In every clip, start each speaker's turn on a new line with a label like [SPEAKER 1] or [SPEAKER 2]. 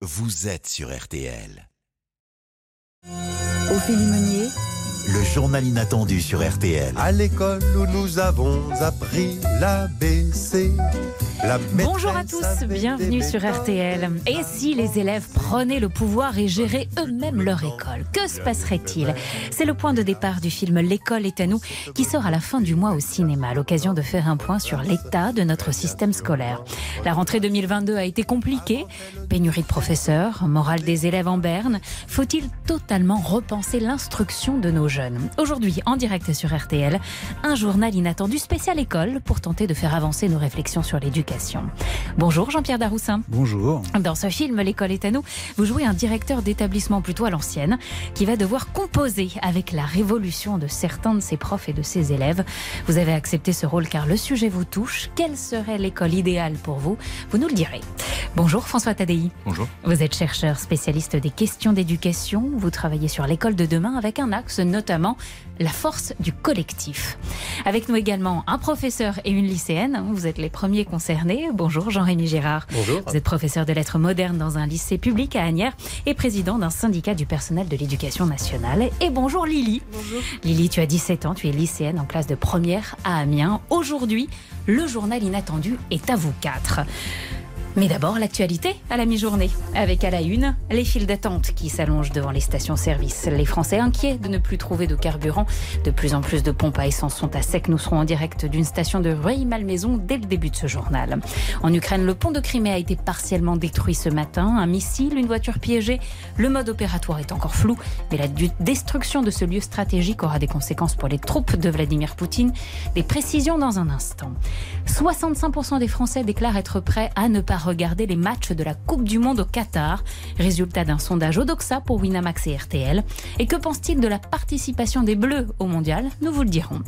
[SPEAKER 1] vous êtes sur RTL.
[SPEAKER 2] Ophélie Meunier,
[SPEAKER 1] Le journal inattendu sur RTL.
[SPEAKER 3] À l'école où nous avons appris l'ABC.
[SPEAKER 4] Bonjour à tous, bienvenue sur. RTL. Et si les élèves prenaient le pouvoir et géraient eux-mêmes leur école, que se passerait-il C'est le point de départ du film L'école est à nous qui sort à la fin du mois au cinéma, à l'occasion de faire un point sur l'état de notre système scolaire. La rentrée 2022 a été compliquée, pénurie de professeurs, morale des élèves en berne. Faut-il totalement repenser l'instruction de nos jeunes Aujourd'hui, en direct sur RTL, un journal inattendu spécial école pour tenter de faire avancer nos réflexions sur l'éducation. Bonjour Jean-Pierre Daroussin.
[SPEAKER 5] Bonjour.
[SPEAKER 4] Dans ce film L'école est à nous, vous jouez un directeur d'établissement plutôt à l'ancienne qui va devoir composer avec la révolution de certains de ses profs et de ses élèves. Vous avez accepté ce rôle car le sujet vous touche. Quelle serait l'école idéale pour vous? Vous nous le direz. Bonjour François Tadei.
[SPEAKER 5] Bonjour.
[SPEAKER 4] Vous êtes chercheur spécialiste des questions d'éducation. Vous travaillez sur l'école de demain avec un axe notamment la force du collectif. Avec nous également un professeur et une lycéenne. Vous êtes les premiers concernés. Bonjour Jean-Rémy Girard.
[SPEAKER 5] Bonjour.
[SPEAKER 4] Vous êtes professeur de lettres modernes dans un lycée public à Agnières et président d'un syndicat du personnel de l'éducation nationale. Et bonjour Lily.
[SPEAKER 6] Bonjour.
[SPEAKER 4] Lily, tu as 17 ans, tu es lycéenne en classe de première à Amiens. Aujourd'hui, le journal inattendu est à vous quatre. Mais d'abord, l'actualité à la mi-journée. Avec à la une, les files d'attente qui s'allongent devant les stations-service. Les Français inquiets de ne plus trouver de carburant. De plus en plus de pompes à essence sont à sec. Nous serons en direct d'une station de Rueil-Malmaison dès le début de ce journal. En Ukraine, le pont de Crimée a été partiellement détruit ce matin. Un missile, une voiture piégée. Le mode opératoire est encore flou, mais la destruction de ce lieu stratégique aura des conséquences pour les troupes de Vladimir Poutine. Des précisions dans un instant. 65% des Français déclarent être prêts à ne pas regarder les matchs de la Coupe du Monde au Qatar. Résultat d'un sondage Odoxa pour Winamax et RTL. Et que pense-t-il de la participation des Bleus au Mondial? Nous vous le dirons.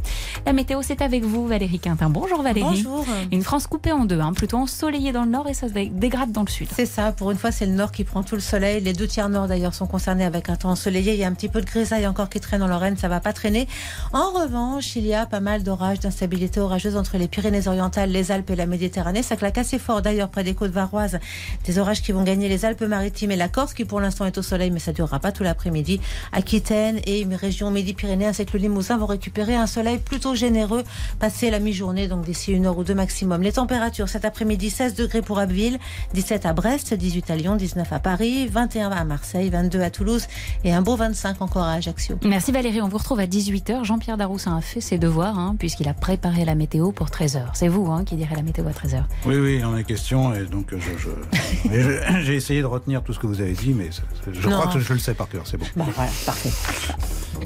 [SPEAKER 4] La météo, c'est avec vous, Valérie Quintin. Bonjour Valérie.
[SPEAKER 6] Bonjour.
[SPEAKER 4] Une France coupée en deux, hein, plutôt ensoleillée dans le nord et ça se dé- dégrade dans le sud.
[SPEAKER 6] C'est ça, pour une fois, c'est le nord qui prend tout le soleil. Les deux tiers nord, d'ailleurs, sont concernés avec un temps ensoleillé. Il y a un petit peu de grisaille encore qui traîne en Lorraine, ça va pas traîner. En revanche, il y a pas mal d'orages, d'instabilité orageuse entre les Pyrénées-Orientales, les Alpes et la Méditerranée. Ça claque assez fort, d'ailleurs, près des côtes varoises. Des orages qui vont gagner les Alpes-Maritimes et la Corse, qui pour l'instant est au soleil, mais ça durera pas tout l'après-midi. Aquitaine et une région Midi-Pyrénées, ainsi que le Limousin, vont récupérer un soleil plutôt généreux, passé la mi-journée, donc d'ici une heure ou deux maximum. Les températures cet après-midi, 16 degrés pour Abbeville, 17 à Brest, 18 à Lyon, 19 à Paris, 21 à Marseille, 22 à Toulouse et un beau 25 encore à Ajaccio.
[SPEAKER 4] Merci Valérie, on vous retrouve à 18h. Jean-Pierre Daroussin a fait ses devoirs hein, puisqu'il a préparé la météo pour 13h. C'est vous hein, qui direz la météo à 13h.
[SPEAKER 5] Oui, oui, en est question. Et donc, je, je- je- j'ai essayé de retenir tout ce que vous avez dit, mais je
[SPEAKER 6] Non.
[SPEAKER 5] crois que je le sais par cœur. C'est bon.
[SPEAKER 6] Bon, voilà, parfait.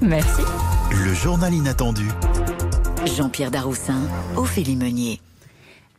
[SPEAKER 4] Merci.
[SPEAKER 1] Le journal inattendu
[SPEAKER 2] Jean-Pierre Daroussin, Ophélie Meunier.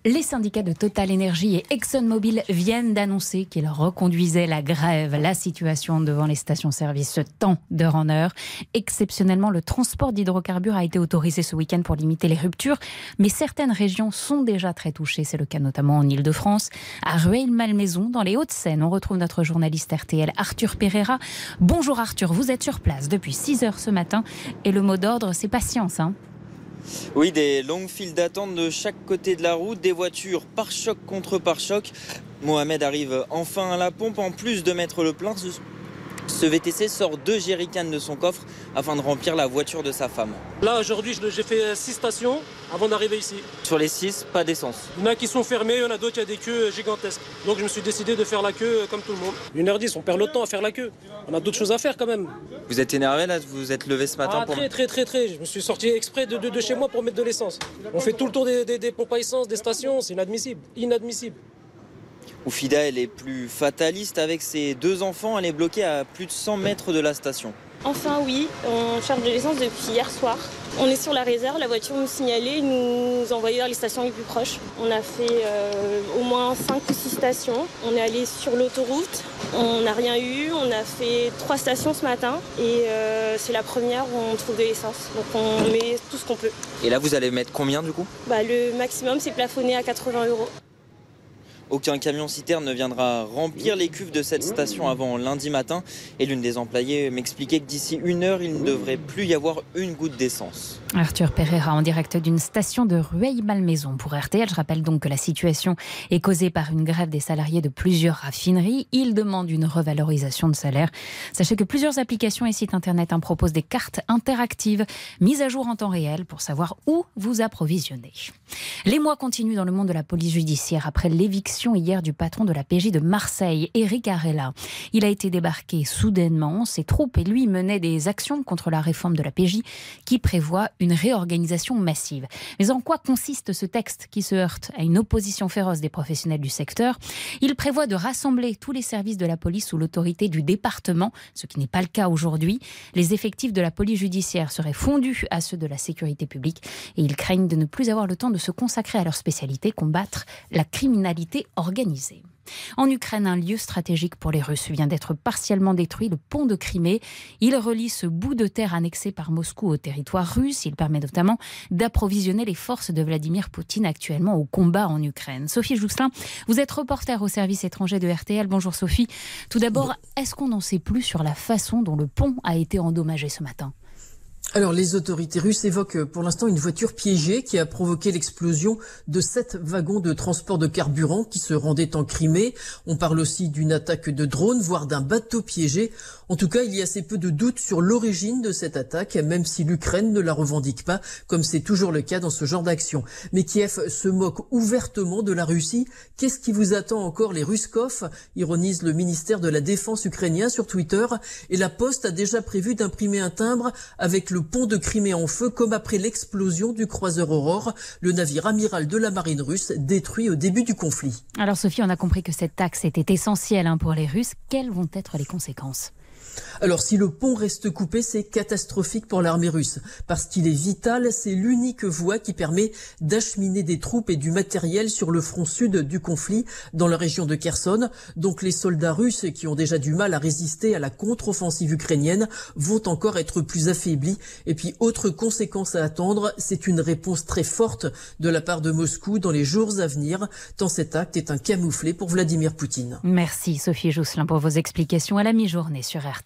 [SPEAKER 4] Les syndicats de Total Energy et ExxonMobil viennent d'annoncer qu'ils reconduisaient la grève. La situation devant les stations-service se tend d'heure en heure. Exceptionnellement, le transport d'hydrocarbures a été autorisé ce week-end pour limiter les ruptures, mais certaines régions sont déjà très touchées. C'est le cas notamment en Ile-de-France. À Rueil-Malmaison, dans les Hauts-de-Seine, on retrouve notre journaliste RTL Arthur Pereira. Bonjour Arthur, vous êtes sur place depuis 6 heures ce matin et le mot d'ordre, c'est patience. Hein
[SPEAKER 7] Oui, des longues files d'attente de chaque côté de la route, des voitures par choc contre par choc. Mohamed arrive enfin à la pompe. En plus de mettre le plein, ce, VTC sort deux jerrycans de son coffre afin de remplir la voiture de sa femme.
[SPEAKER 8] Là, aujourd'hui, j'ai fait six stations avant d'arriver ici.
[SPEAKER 7] Sur les six, pas d'essence.
[SPEAKER 8] Il y en a qui sont fermées, il y en a d'autres qui a des queues gigantesques. Donc, je me suis décidé de faire la queue euh, comme tout le monde. 1h10, on perd le temps à faire la queue. On a d'autres choses à faire quand même.
[SPEAKER 7] Vous êtes énervé là? Vous êtes levé ce matin
[SPEAKER 8] Ah,
[SPEAKER 7] pour...
[SPEAKER 8] très, très, très, très. Je me suis sorti exprès de, de- de chez moi pour mettre de l'essence. On fait tout le tour des, des- des pompes à essence, des stations. C'est inadmissible. Inadmissible.
[SPEAKER 7] Oufida, elle est plus fataliste. Avec ses deux enfants, elle est bloquée à plus de 100 mètres de la station.
[SPEAKER 9] Enfin oui, on charge de l'essence depuis hier soir. On est sur la réserve, la voiture nous signalait, nous envoyait vers les stations les plus proches. On a fait euh, au moins 5 ou 6 stations. On est allé sur l'autoroute, on n'a rien eu. On a fait 3 stations ce matin et euh, c'est la première où on trouve de l'essence. Donc on met tout ce qu'on peut.
[SPEAKER 7] Et là, vous allez mettre combien du coup?
[SPEAKER 9] Bah, le maximum c'est plafonné à 80 euros.
[SPEAKER 7] Aucun camion citerne ne viendra remplir les cuves de cette station avant lundi matin. Et l'une des employées m'expliquait que d'ici une heure, il ne devrait plus y avoir une goutte d'essence.
[SPEAKER 4] Arthur Pereira en direct d'une station de Rueil-Malmaison pour RTL. Je rappelle donc que la situation est causée par une grève des salariés de plusieurs raffineries. Ils demandent une revalorisation de salaire. Sachez que plusieurs applications et sites internet en proposent des cartes interactives mises à jour en temps réel pour savoir où vous approvisionner. Les mois continuent dans le monde de la police judiciaire après l'éviction hier du patron de la PJ de Marseille, Eric Arella. Il a été débarqué soudainement. Ses troupes et lui menaient des actions contre la réforme de la PJ qui prévoit une réorganisation massive. Mais en quoi consiste ce texte qui se heurte à une opposition féroce des professionnels du secteur? Il prévoit de rassembler tous les services de la police sous l'autorité du département, ce qui n'est pas le cas aujourd'hui. Les effectifs de la police judiciaire seraient fondus à ceux de la sécurité publique et ils craignent de ne plus avoir le temps de se consacrer à leur spécialité, combattre la criminalité organisée. En Ukraine, un lieu stratégique pour les Russes vient d'être partiellement détruit, le pont de Crimée. Il relie ce bout de terre annexé par Moscou au territoire russe. Il permet notamment d'approvisionner les forces de Vladimir Poutine actuellement au combat en Ukraine. Sophie Jousselin, vous êtes reporter au service étranger de RTL. Bonjour Sophie. Tout d'abord, est-ce qu'on n'en sait plus sur la façon dont le pont a été endommagé ce matin?
[SPEAKER 10] Alors, les autorités russes évoquent pour l'instant une voiture piégée qui a provoqué l'explosion de sept wagons de transport de carburant qui se rendaient en Crimée. On parle aussi d'une attaque de drone, voire d'un bateau piégé. En tout cas, il y a assez peu de doutes sur l'origine de cette attaque, même si l'Ukraine ne la revendique pas, comme c'est toujours le cas dans ce genre d'action. Mais Kiev se moque ouvertement de la Russie. Qu'est-ce qui vous attend encore les Ruskov? Ironise le ministère de la Défense ukrainien sur Twitter. Et la Poste a déjà prévu d'imprimer un timbre avec le pont de Crimée en feu, comme après l'explosion du croiseur Aurore, le navire amiral de la marine russe détruit au début du conflit.
[SPEAKER 4] Alors Sophie, on a compris que cette taxe était essentielle hein, pour les Russes. Quelles vont être les conséquences?
[SPEAKER 10] Alors si le pont reste coupé, c'est catastrophique pour l'armée russe, parce qu'il est vital, c'est l'unique voie qui permet d'acheminer des troupes et du matériel sur le front sud du conflit, dans la région de Kherson. Donc les soldats russes, qui ont déjà du mal à résister à la contre-offensive ukrainienne, vont encore être plus affaiblis. Et puis autre conséquence à attendre, c'est une réponse très forte de la part de Moscou dans les jours à venir, tant cet acte est un camouflet pour Vladimir Poutine.
[SPEAKER 4] Merci Sophie Jousselin pour vos explications à la mi-journée sur RT.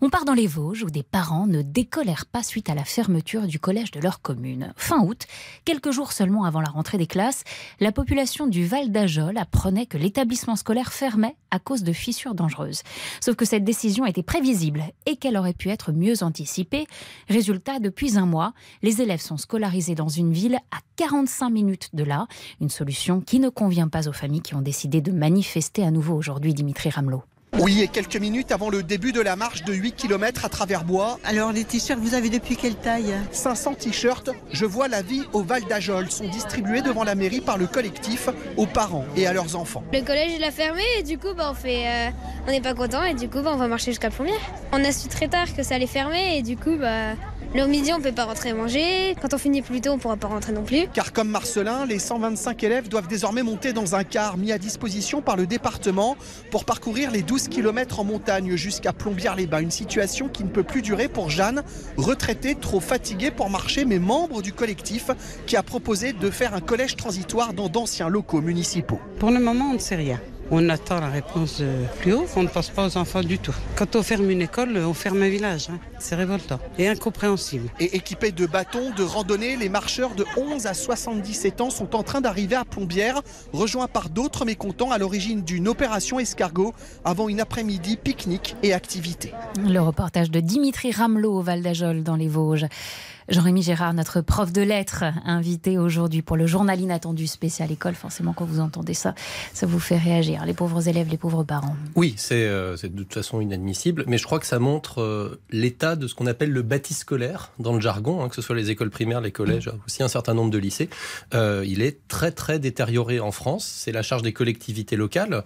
[SPEAKER 4] On part dans les Vosges où des parents ne décolèrent pas suite à la fermeture du collège de leur commune. Fin août, quelques jours seulement avant la rentrée des classes, la population du Val d'Ajol apprenait que l'établissement scolaire fermait à cause de fissures dangereuses. Sauf que cette décision était prévisible et qu'elle aurait pu être mieux anticipée. Résultat, depuis un mois, les élèves sont scolarisés dans une ville à 45 minutes de là, une solution qui ne convient pas aux familles qui ont décidé de manifester à nouveau aujourd'hui Dimitri Ramelot.
[SPEAKER 11] Oui, et quelques minutes avant le début de la marche de 8 km à travers bois.
[SPEAKER 12] Alors, les t-shirts, vous avez depuis quelle taille?
[SPEAKER 11] 500 t-shirts, je vois la vie au Val d'Ajol, sont distribués devant la mairie par le collectif aux parents et à leurs enfants.
[SPEAKER 13] Le collège, il a fermé et du coup, bah, on fait, euh, on n'est pas content et du coup, bah, on va marcher jusqu'à Plombières. On a su très tard que ça allait fermer et du coup, bah, le midi, on peut pas rentrer manger. Quand on finit plus tôt, on pourra pas rentrer non plus.
[SPEAKER 11] Car comme Marcelin, les 125 élèves doivent désormais monter dans un car mis à disposition par le département pour parcourir les 12 km en montagne jusqu'à Plombières-les-Bains. Une situation qui ne peut plus durer pour Jeanne, retraitée, trop fatiguée pour marcher, mais membre du collectif qui a proposé de faire un collège transitoire dans d'anciens locaux municipaux.
[SPEAKER 12] Pour le moment, on ne sait rien. On attend la réponse plus haut, on ne passe pas aux enfants du tout. Quand on ferme une école, on ferme un village. Hein. C'est révoltant et incompréhensible.
[SPEAKER 11] Et équipés de bâtons, de randonnée, les marcheurs de 11 à 77 ans sont en train d'arriver à Plombières, rejoints par d'autres mécontents à l'origine d'une opération escargot avant une après-midi pique-nique et activité.
[SPEAKER 4] Le reportage de Dimitri Ramelot au Val d'Ajol dans les Vosges. Jean-Rémy Gérard, notre prof de lettres, invité aujourd'hui pour le journal inattendu spécial école. Forcément, quand vous entendez ça, ça vous fait réagir. Les pauvres élèves, les pauvres parents.
[SPEAKER 14] Oui, c'est euh, de toute façon inadmissible, mais je crois que ça montre euh, l'état de ce qu'on appelle le bâti scolaire dans le jargon, hein, que ce soit les écoles primaires, les collèges, aussi un certain nombre de lycées. Euh, il est très très détérioré en France. C'est la charge des collectivités locales,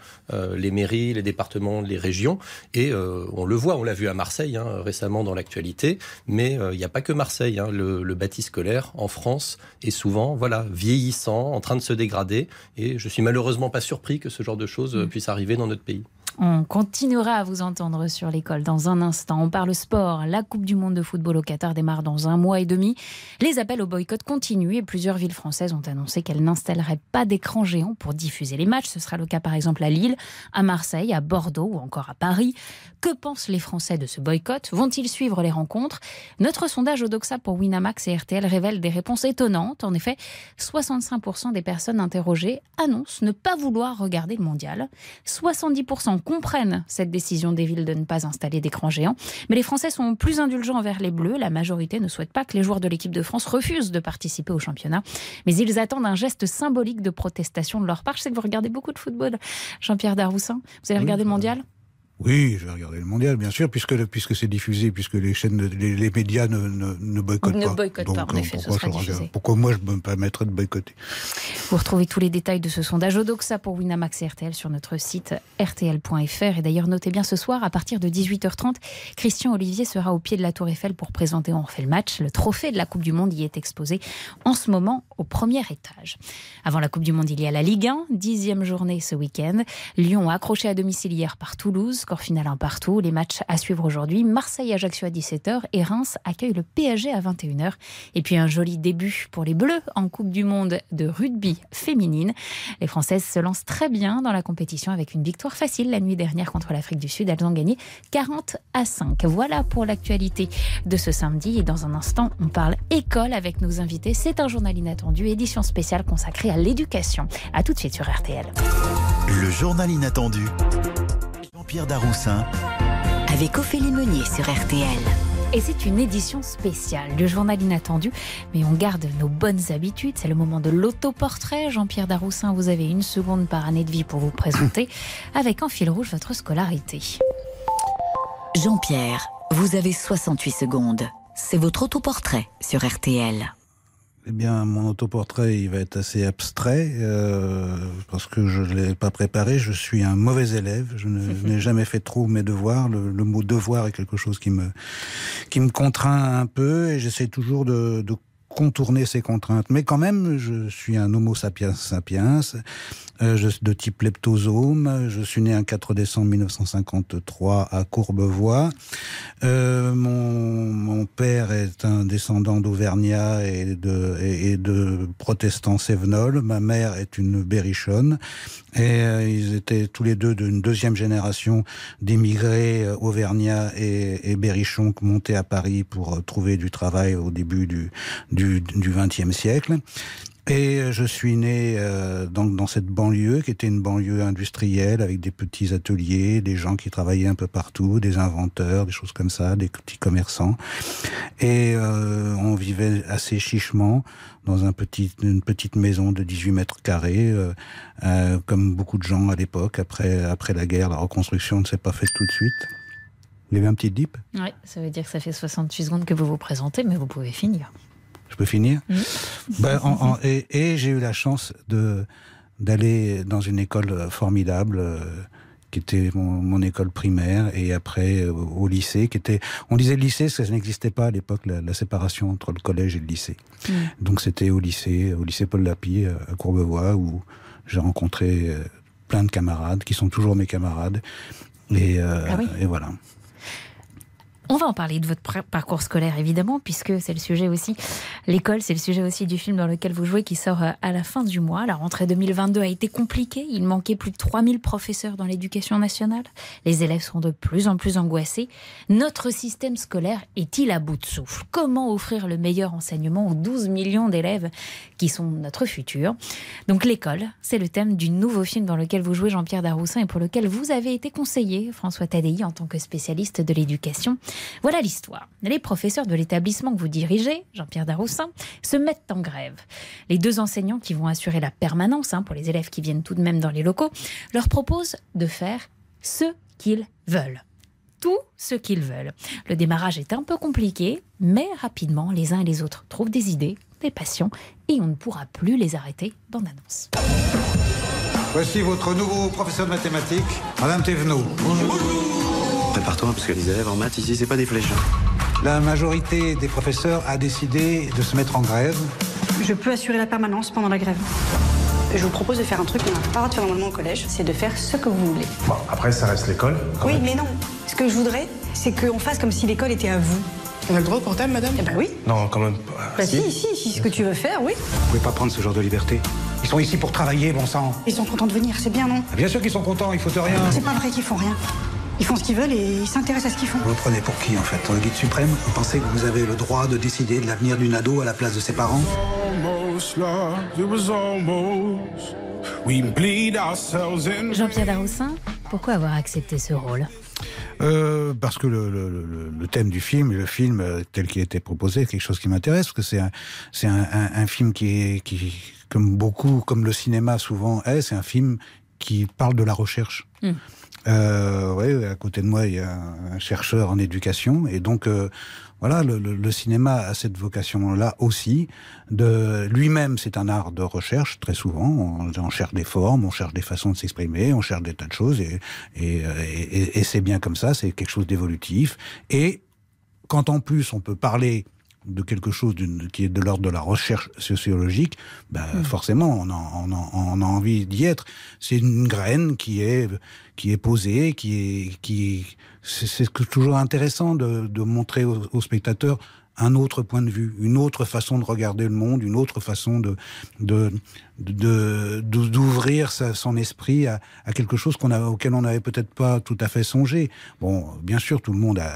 [SPEAKER 14] les mairies, les départements, les régions, et on le voit, on l'a vu à Marseille hein, récemment dans l'actualité, mais il n'y a pas que Marseille. Hein le, bâti scolaire en France est souvent voilà vieillissant, en train de se dégrader. Et je suis malheureusement pas surpris que ce genre de choses mm. puisse arriver dans notre pays.
[SPEAKER 4] On continuera à vous entendre sur l'école dans un instant. On parle sport. La Coupe du Monde de football au Qatar démarre dans un mois et demi. Les appels au boycott continuent et plusieurs villes françaises ont annoncé qu'elles n'installeraient pas d'écran géant pour diffuser les matchs. Ce sera le cas par exemple à Lille, à Marseille, à Bordeaux ou encore à Paris. Que pensent les Français de ce boycott? Vont-ils suivre les rencontres? Notre sondage Odoxa pour Winamax et RTL révèle des réponses étonnantes. En effet, 65% des personnes interrogées annoncent ne pas vouloir regarder le mondial. 70% comprennent cette décision des villes de ne pas installer d'écran géant. Mais les Français sont plus indulgents envers les Bleus. La majorité ne souhaite pas que les joueurs de l'équipe de France refusent de participer au championnat. Mais ils attendent un geste symbolique de protestation de leur part. Je sais que vous regardez beaucoup de football, Jean-Pierre Darroussin. Vous avez regardé le mondial?
[SPEAKER 5] Oui, je vais regarder le mondial, bien sûr, puisque, puisque c'est diffusé, puisque les chaînes, les, les médias ne, ne, ne boycottent
[SPEAKER 4] ne
[SPEAKER 5] pas.
[SPEAKER 4] boycottent pas, en effet,
[SPEAKER 5] pourquoi,
[SPEAKER 4] ce sera diffusé.
[SPEAKER 5] pourquoi moi je me permettrais de boycotter
[SPEAKER 4] Vous retrouvez tous les détails de ce sondage Odoxa pour Winamax et RTL sur notre site rtl.fr. Et d'ailleurs, notez bien ce soir, à partir de 18h30, Christian Olivier sera au pied de la Tour Eiffel pour présenter On refait le match. Le trophée de la Coupe du Monde y est exposé en ce moment au premier étage. Avant la Coupe du Monde, il y a la Ligue 1, dixième journée ce week-end. Lyon a accroché à domicile hier par Toulouse, score final un partout. Les matchs à suivre aujourd'hui. Marseille-Ajaccio à 17h et Reims accueille le PSG à 21h. Et puis un joli début pour les Bleus en Coupe du Monde de rugby féminine. Les Françaises se lancent très bien dans la compétition avec une victoire facile la nuit dernière contre l'Afrique du Sud. Elles ont gagné 40 à 5. Voilà pour l'actualité de ce samedi. Et dans un instant, on parle école avec nos invités. C'est un journal inattendu, édition spéciale consacrée à l'éducation. À tout de suite sur RTL.
[SPEAKER 1] Le journal inattendu. Jean-Pierre Daroussin
[SPEAKER 2] Avec Ophélie Meunier sur RTL.
[SPEAKER 4] Et c'est une édition spéciale du journal inattendu, mais on garde nos bonnes habitudes. C'est le moment de l'autoportrait. Jean-Pierre Daroussin, vous avez une seconde par année de vie pour vous présenter, avec en fil rouge votre scolarité.
[SPEAKER 2] Jean-Pierre, vous avez 68 secondes. C'est votre autoportrait sur RTL.
[SPEAKER 5] Eh bien, mon autoportrait, il va être assez abstrait, euh, parce que je ne l'ai pas préparé. Je suis un mauvais élève. Je n'ai jamais fait trop mes devoirs. Le, le mot devoir est quelque chose qui me, qui me contraint un peu, et j'essaie toujours de, de contourner ces contraintes. Mais quand même, je suis un homo sapiens sapiens, euh, de type leptosome. Je suis né un 4 décembre 1953 à Courbevoie. Euh, mon, père est un descendant d'Auvergnat et de, et, et protestants sévenols. Ma mère est une berrichonne. Et euh, ils étaient tous les deux d'une deuxième génération d'émigrés euh, auvergnats et, et berrichons montés à Paris pour trouver du travail au début du du XXe siècle. Et euh, je suis né euh, dans, cette banlieue qui était une banlieue industrielle avec des petits ateliers, des gens qui travaillaient un peu partout, des inventeurs, des choses comme ça, des petits commerçants. Et euh, on vivait assez chichement dans une petite maison de 18 mètres carrés, euh, comme beaucoup de gens à l'époque. Après, après la guerre, la reconstruction ne s'est pas faite tout de suite. Il y avait un petit dip?
[SPEAKER 4] Oui, ça veut dire que ça fait 68 secondes que vous vous présentez, mais vous pouvez finir.
[SPEAKER 5] Je peux finir Ben, en- en- et et j'ai eu la chance de d'aller dans une école formidable euh, qui était mon, mon école primaire et après euh, au lycée qui était on disait lycée parce que ça n'existait pas à l'époque la, la séparation entre le collège et le lycée. Donc c'était au lycée au lycée Paul Lapie euh, à Courbevoie où j'ai rencontré euh, plein de camarades qui sont toujours mes camarades et, euh,
[SPEAKER 4] Ah oui.
[SPEAKER 5] et voilà
[SPEAKER 4] On va en parler de votre parcours scolaire, évidemment, puisque c'est le sujet aussi. L'école, c'est le sujet aussi du film dans lequel vous jouez qui sort euh, à la fin du mois. La rentrée 2022 a été compliquée. Il manquait plus de 3000 professeurs dans l'éducation nationale. Les élèves sont de plus en plus angoissés. Notre système scolaire est-il à bout de souffle? Comment offrir le meilleur enseignement aux 12 millions d'élèves qui sont notre futur? Donc l'école, c'est le thème du nouveau film dans lequel vous jouez Jean-Pierre Daroussin et pour lequel vous avez été conseillé, François Tadei, en tant que spécialiste de l'éducation. Voilà l'histoire. Les professeurs de l'établissement que vous dirigez, Jean-Pierre Daroussin, se mettent en grève. Les deux enseignants qui vont assurer la permanence hein, pour les élèves qui viennent tout de même dans les locaux leur proposent de faire ce qu'ils veulent. Tout ce qu'ils veulent. Le démarrage est un peu compliqué, mais rapidement, les uns et les autres trouvent des idées, des passions, et on ne pourra plus les arrêter dans l'annonce.
[SPEAKER 15] Voici votre nouveau professeur de mathématiques, Madame Thévenot.
[SPEAKER 16] Prépare-toi, parce que les élèves en maths ici, c'est pas des flèches.
[SPEAKER 15] La majorité des professeurs a décidé de se mettre en grève.
[SPEAKER 17] Je peux assurer la permanence pendant la grève. Je vous propose de faire un truc qu'on n'a pas le droit de faire normalement au collège, c'est de faire ce que vous voulez.
[SPEAKER 15] Bon, après, ça reste l'école.
[SPEAKER 17] Oui,
[SPEAKER 15] même.
[SPEAKER 17] mais non. Ce que je voudrais, c'est qu'on fasse comme si l'école était à vous.
[SPEAKER 18] On a le droit au portable, madame
[SPEAKER 17] Eh ben oui.
[SPEAKER 15] Non, quand même pas.
[SPEAKER 17] Bah si, si, si, ce que tu veux faire, oui.
[SPEAKER 15] Vous pouvez pas prendre ce genre de liberté. Ils sont ici pour travailler, bon sang.
[SPEAKER 17] Ils sont contents de venir, c'est bien, non
[SPEAKER 15] Ah, Bien sûr qu'ils sont contents, ils foutent rien.
[SPEAKER 17] C'est pas vrai qu'ils font rien. Ils font ce qu'ils veulent et ils s'intéressent à ce qu'ils font.
[SPEAKER 5] Vous le prenez pour qui en fait le guide suprême Vous pensez que vous avez le droit de décider de l'avenir d'une ado à la place de ses parents
[SPEAKER 4] Jean-Pierre Daroussin, pourquoi avoir accepté ce rôle?
[SPEAKER 5] Euh, parce que le, le- le- le thème du film, le film euh, tel qu'il a été proposé, est quelque chose qui m'intéresse, parce que c'est un, c'est un, un- un film qui est, qui, comme beaucoup, comme le cinéma souvent est, c'est un film qui parle de la recherche.
[SPEAKER 4] Mm.
[SPEAKER 5] Euh, ouais, à côté de moi, il y a un chercheur en éducation, et donc euh, voilà, le, le- le cinéma a cette vocation-là aussi. De lui-même, c'est un art de recherche très souvent. On, on cherche des formes, on cherche des façons de s'exprimer, on cherche des tas de choses, et, et, euh, et- et- c'est bien comme ça. C'est quelque chose d'évolutif. Et quand en plus on peut parler de quelque chose qui est de l'ordre de la recherche sociologique, ben, forcément, on, en- on on a envie d'y être. C'est une graine qui est, qui est posée, qui est, qui c'est toujours intéressant de, de montrer aux, aux spectateurs un autre point de vue, une autre façon de regarder le monde, une autre façon de de de- de- d'ouvrir son esprit à, à quelque chose qu'on auquel on n'avait peut-être pas tout à fait songé. Bon, bien sûr, tout le monde a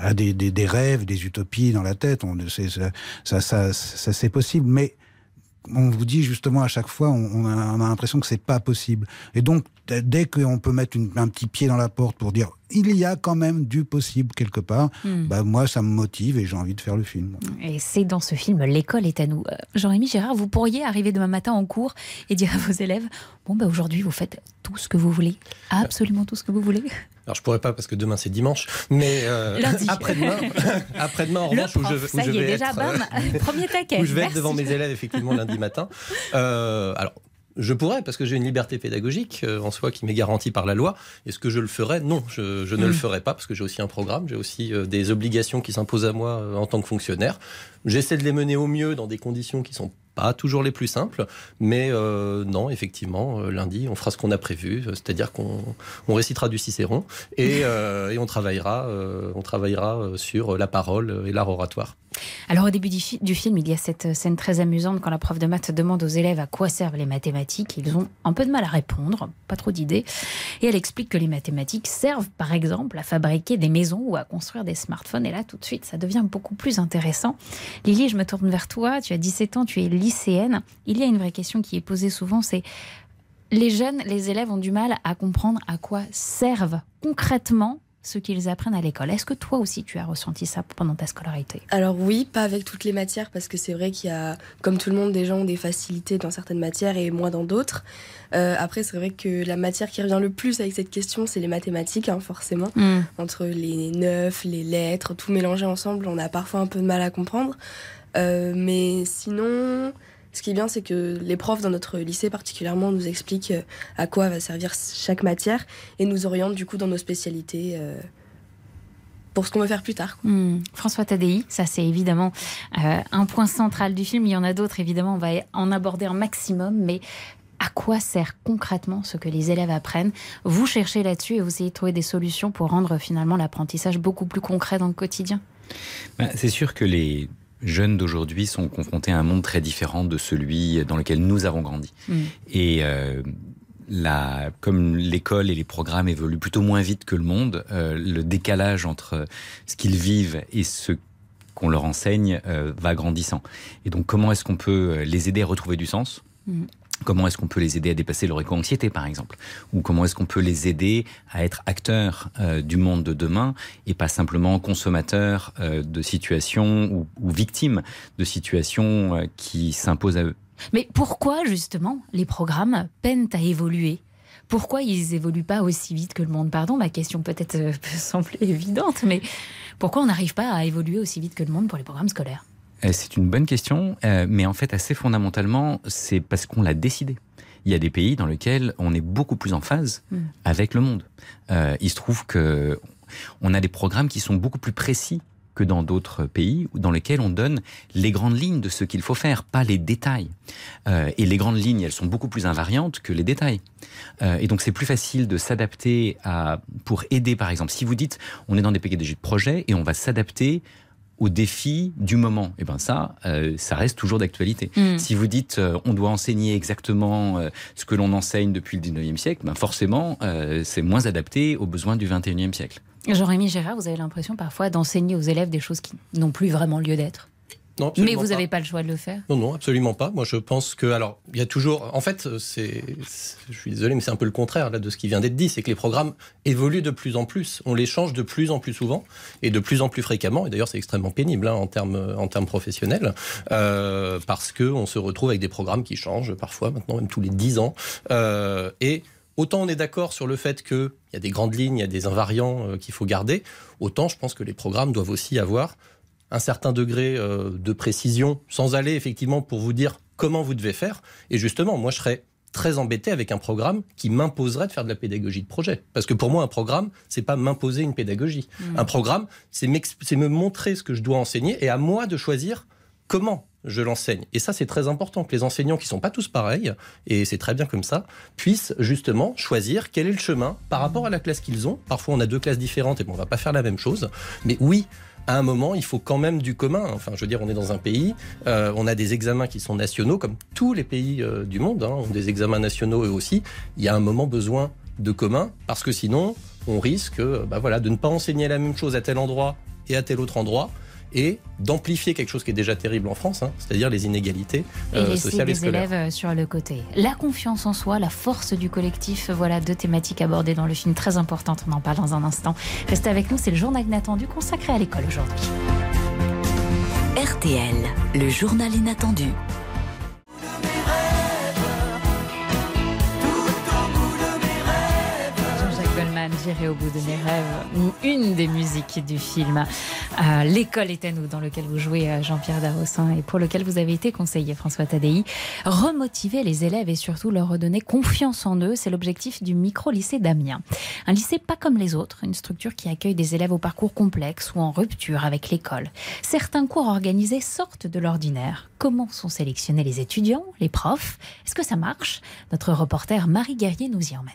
[SPEAKER 5] a des, des, rêves, des utopies dans la tête. On, ça, ça, ça, ça, c'est possible, mais on vous dit justement à chaque fois, on, on a, on a l'impression que c'est pas possible. Et donc, dès qu'on peut mettre une- un petit pied dans la porte pour dire il y a quand même du possible quelque part,
[SPEAKER 4] Hmm.
[SPEAKER 5] bah moi ça me motive et j'ai envie de faire le film.
[SPEAKER 4] Et c'est dans ce film L'école est à nous. Euh, Jean-Rémy Gérard, vous pourriez arriver demain matin en cours et dire à vos élèves Bon, bah, aujourd'hui, vous faites tout ce que vous voulez. Absolument tout ce que vous voulez.
[SPEAKER 14] Alors je pourrais pas parce que demain c'est dimanche, mais euh, après-demain, après-demain en revanche où je,
[SPEAKER 4] prof,
[SPEAKER 14] où
[SPEAKER 4] ça
[SPEAKER 14] je
[SPEAKER 4] y est,
[SPEAKER 14] vais
[SPEAKER 4] déjà,
[SPEAKER 14] être,
[SPEAKER 4] bam, premier taquet.
[SPEAKER 14] où je vais être devant mes élèves effectivement lundi matin. Euh, alors je pourrais parce que j'ai une liberté pédagogique euh, en soi qui m'est garantie par la loi. Est-ce que je le ferais? Non, je, je ne
[SPEAKER 4] Mm.
[SPEAKER 14] le ferai pas parce que j'ai aussi un programme, j'ai aussi euh, des obligations qui s'imposent à moi euh, en tant que fonctionnaire. J'essaie de les mener au mieux dans des conditions qui sont pas toujours les plus simples, mais euh, non, effectivement, euh, lundi, on fera ce qu'on a prévu, euh, c'est-à-dire qu'on on récitera du Cicéron et, euh, et on travaillera, euh, on travaillera sur la parole et l'art oratoire.
[SPEAKER 4] Alors au début du, fi- du film, il y a cette scène très amusante quand la prof de maths demande aux élèves à quoi servent les mathématiques. Ils ont un peu de mal à répondre, pas trop d'idées. Et elle explique que les mathématiques servent par exemple à fabriquer des maisons ou à construire des smartphones. Et là tout de suite, ça devient beaucoup plus intéressant. Lily, je me tourne vers toi. Tu as 17 ans, tu es lycéenne. Il y a une vraie question qui est posée souvent, c'est les jeunes, les élèves ont du mal à comprendre à quoi servent concrètement ce qu'ils apprennent à l'école. Est-ce que toi aussi tu as ressenti ça pendant ta scolarité?
[SPEAKER 19] Alors oui, pas avec toutes les matières, parce que c'est vrai qu'il y a, comme tout le monde, des gens ont des facilités dans certaines matières et moins dans d'autres. Euh, après, c'est vrai que la matière qui revient le plus avec cette question, c'est les mathématiques, hein, forcément.
[SPEAKER 4] Mm.
[SPEAKER 19] Entre les neufs, les lettres, tout mélangé ensemble, on a parfois un peu de mal à comprendre. Euh, mais sinon, ce qui est bien, c'est que les profs dans notre lycée particulièrement nous expliquent euh, à quoi va servir chaque matière et nous orientent du coup dans nos spécialités euh, pour ce qu'on veut faire plus tard.
[SPEAKER 4] Hmm. François Tadei, ça c'est évidemment euh, un point central du film. Il y en a d'autres, évidemment, on va en aborder un maximum, mais à quoi sert concrètement ce que les élèves apprennent? Vous cherchez là-dessus et vous essayez de trouver des solutions pour rendre finalement l'apprentissage beaucoup plus concret dans le quotidien?
[SPEAKER 20] Ben, C'est sûr que les jeunes d'aujourd'hui sont confrontés à un monde très différent de celui dans lequel nous avons grandi.
[SPEAKER 4] Hmm.
[SPEAKER 20] Et euh, la, comme l'école et les programmes évoluent plutôt moins vite que le monde, euh, le décalage entre ce qu'ils vivent et ce qu'on leur enseigne euh, va grandissant. Et donc, comment est-ce qu'on peut les aider à retrouver du sens?
[SPEAKER 4] Hmm.
[SPEAKER 20] Comment est-ce qu'on peut les aider à dépasser leur éco-anxiété, par exemple? Ou comment est-ce qu'on peut les aider à être acteurs euh, du monde de demain et pas simplement consommateurs euh, de situations ou, victimes de situations euh, qui s'imposent à eux?
[SPEAKER 4] Mais pourquoi justement les programmes peinent à évoluer? Pourquoi ils évoluent pas aussi vite que le monde? Pardon, ma question peut-être peut sembler évidente, mais pourquoi on n'arrive pas à évoluer aussi vite que le monde pour les programmes scolaires?
[SPEAKER 20] C'est une bonne question, euh, mais en fait, assez fondamentalement, c'est parce qu'on l'a décidé. Il y a des pays dans lesquels on est beaucoup plus en phase
[SPEAKER 4] Mm.
[SPEAKER 20] avec le monde. Euh, il se trouve que on a des programmes qui sont beaucoup plus précis que dans d'autres pays dans lesquels on donne les grandes lignes de ce qu'il faut faire, pas les détails. Euh, et les grandes lignes, elles sont beaucoup plus invariantes que les détails. Euh, et donc c'est plus facile de s'adapter à pour aider, par exemple, si vous dites on est dans des PDG de projet et on va s'adapter aux défis du moment. Et eh ben ça, euh, ça reste toujours d'actualité.
[SPEAKER 4] Mm.
[SPEAKER 20] Si vous dites euh, on doit enseigner exactement euh, ce que l'on enseigne depuis le 19e siècle, ben forcément c'est moins adapté aux besoins du 21e siècle.
[SPEAKER 4] Jean-Rémy Gérard, vous avez l'impression parfois d'enseigner aux élèves des choses qui n'ont plus vraiment lieu d'être?
[SPEAKER 14] Non,
[SPEAKER 4] Mais vous n'avez pas le choix de le faire?
[SPEAKER 14] Non, non, absolument pas. Moi, je pense que, alors, il y a toujours, en fait, c'est, je suis désolé, mais c'est un peu le contraire là de ce qui vient d'être dit, c'est que les programmes évoluent de plus en plus. On les change de plus en plus souvent et de plus en plus fréquemment. Et d'ailleurs, c'est extrêmement pénible hein, en termes en termes professionnels euh, parce que on se retrouve avec des programmes qui changent parfois maintenant même tous les 10 ans Euh, et Autant on est d'accord sur le fait qu'il y a des grandes lignes, il y a des invariants euh, qu'il faut garder, autant je pense que les programmes doivent aussi avoir un certain degré euh, de précision, sans aller effectivement pour vous dire comment vous devez faire. Et justement, moi, je serais très embêté avec un programme qui m'imposerait de faire de la pédagogie de projet. Parce que pour moi, un programme, c'est pas m'imposer une pédagogie.
[SPEAKER 18] Mm.
[SPEAKER 14] Un programme, c'est me montrer ce que je dois enseigner et à moi de choisir comment je l'enseigne. Et ça, c'est très important que les enseignants, qui sont pas tous pareils, et c'est très bien comme ça, puissent justement choisir quel est le chemin par rapport à la classe qu'ils ont. Parfois, on a deux classes différentes et bon, on va pas faire la même chose. Mais oui, à un moment, il faut quand même du commun. Enfin, je veux dire, on est dans un pays, euh, on a des examens qui sont nationaux, comme tous les pays euh, du monde, hein, ont des examens nationaux eux aussi. Il y a un moment besoin de commun, parce que sinon, on risque euh, bah voilà, de ne pas enseigner la même chose à tel endroit et à tel autre endroit, et d'amplifier quelque chose qui est déjà terrible en France, hein, c'est-à-dire les inégalités
[SPEAKER 4] et
[SPEAKER 14] euh,
[SPEAKER 4] laisser
[SPEAKER 14] sociales et
[SPEAKER 4] les
[SPEAKER 14] scolaires.
[SPEAKER 4] élèves euh, sur le côté. La confiance en soi, la force du collectif, voilà deux thématiques abordées dans le film très importantes. On en parle dans un instant. Restez avec nous, c'est le journal inattendu consacré à l'école aujourd'hui.
[SPEAKER 2] RTL, le journal inattendu.
[SPEAKER 4] Goldman, J'irai au bout de mes rêves, une des musiques du film. Euh, L'école est à nous, dans lequel vous jouez euh, Jean-Pierre Darrossin et pour lequel vous avez été conseiller François Tadei. Remotiver les élèves et surtout leur redonner confiance en eux, c'est l'objectif du micro-lycée d'Amiens. Un lycée pas comme les autres, une structure qui accueille des élèves au parcours complexe ou en rupture avec l'école. Certains cours organisés sortent de l'ordinaire. Comment sont sélectionnés les étudiants, les profs? Est-ce que ça marche? Notre reporter Marie Guerrier nous y emmène.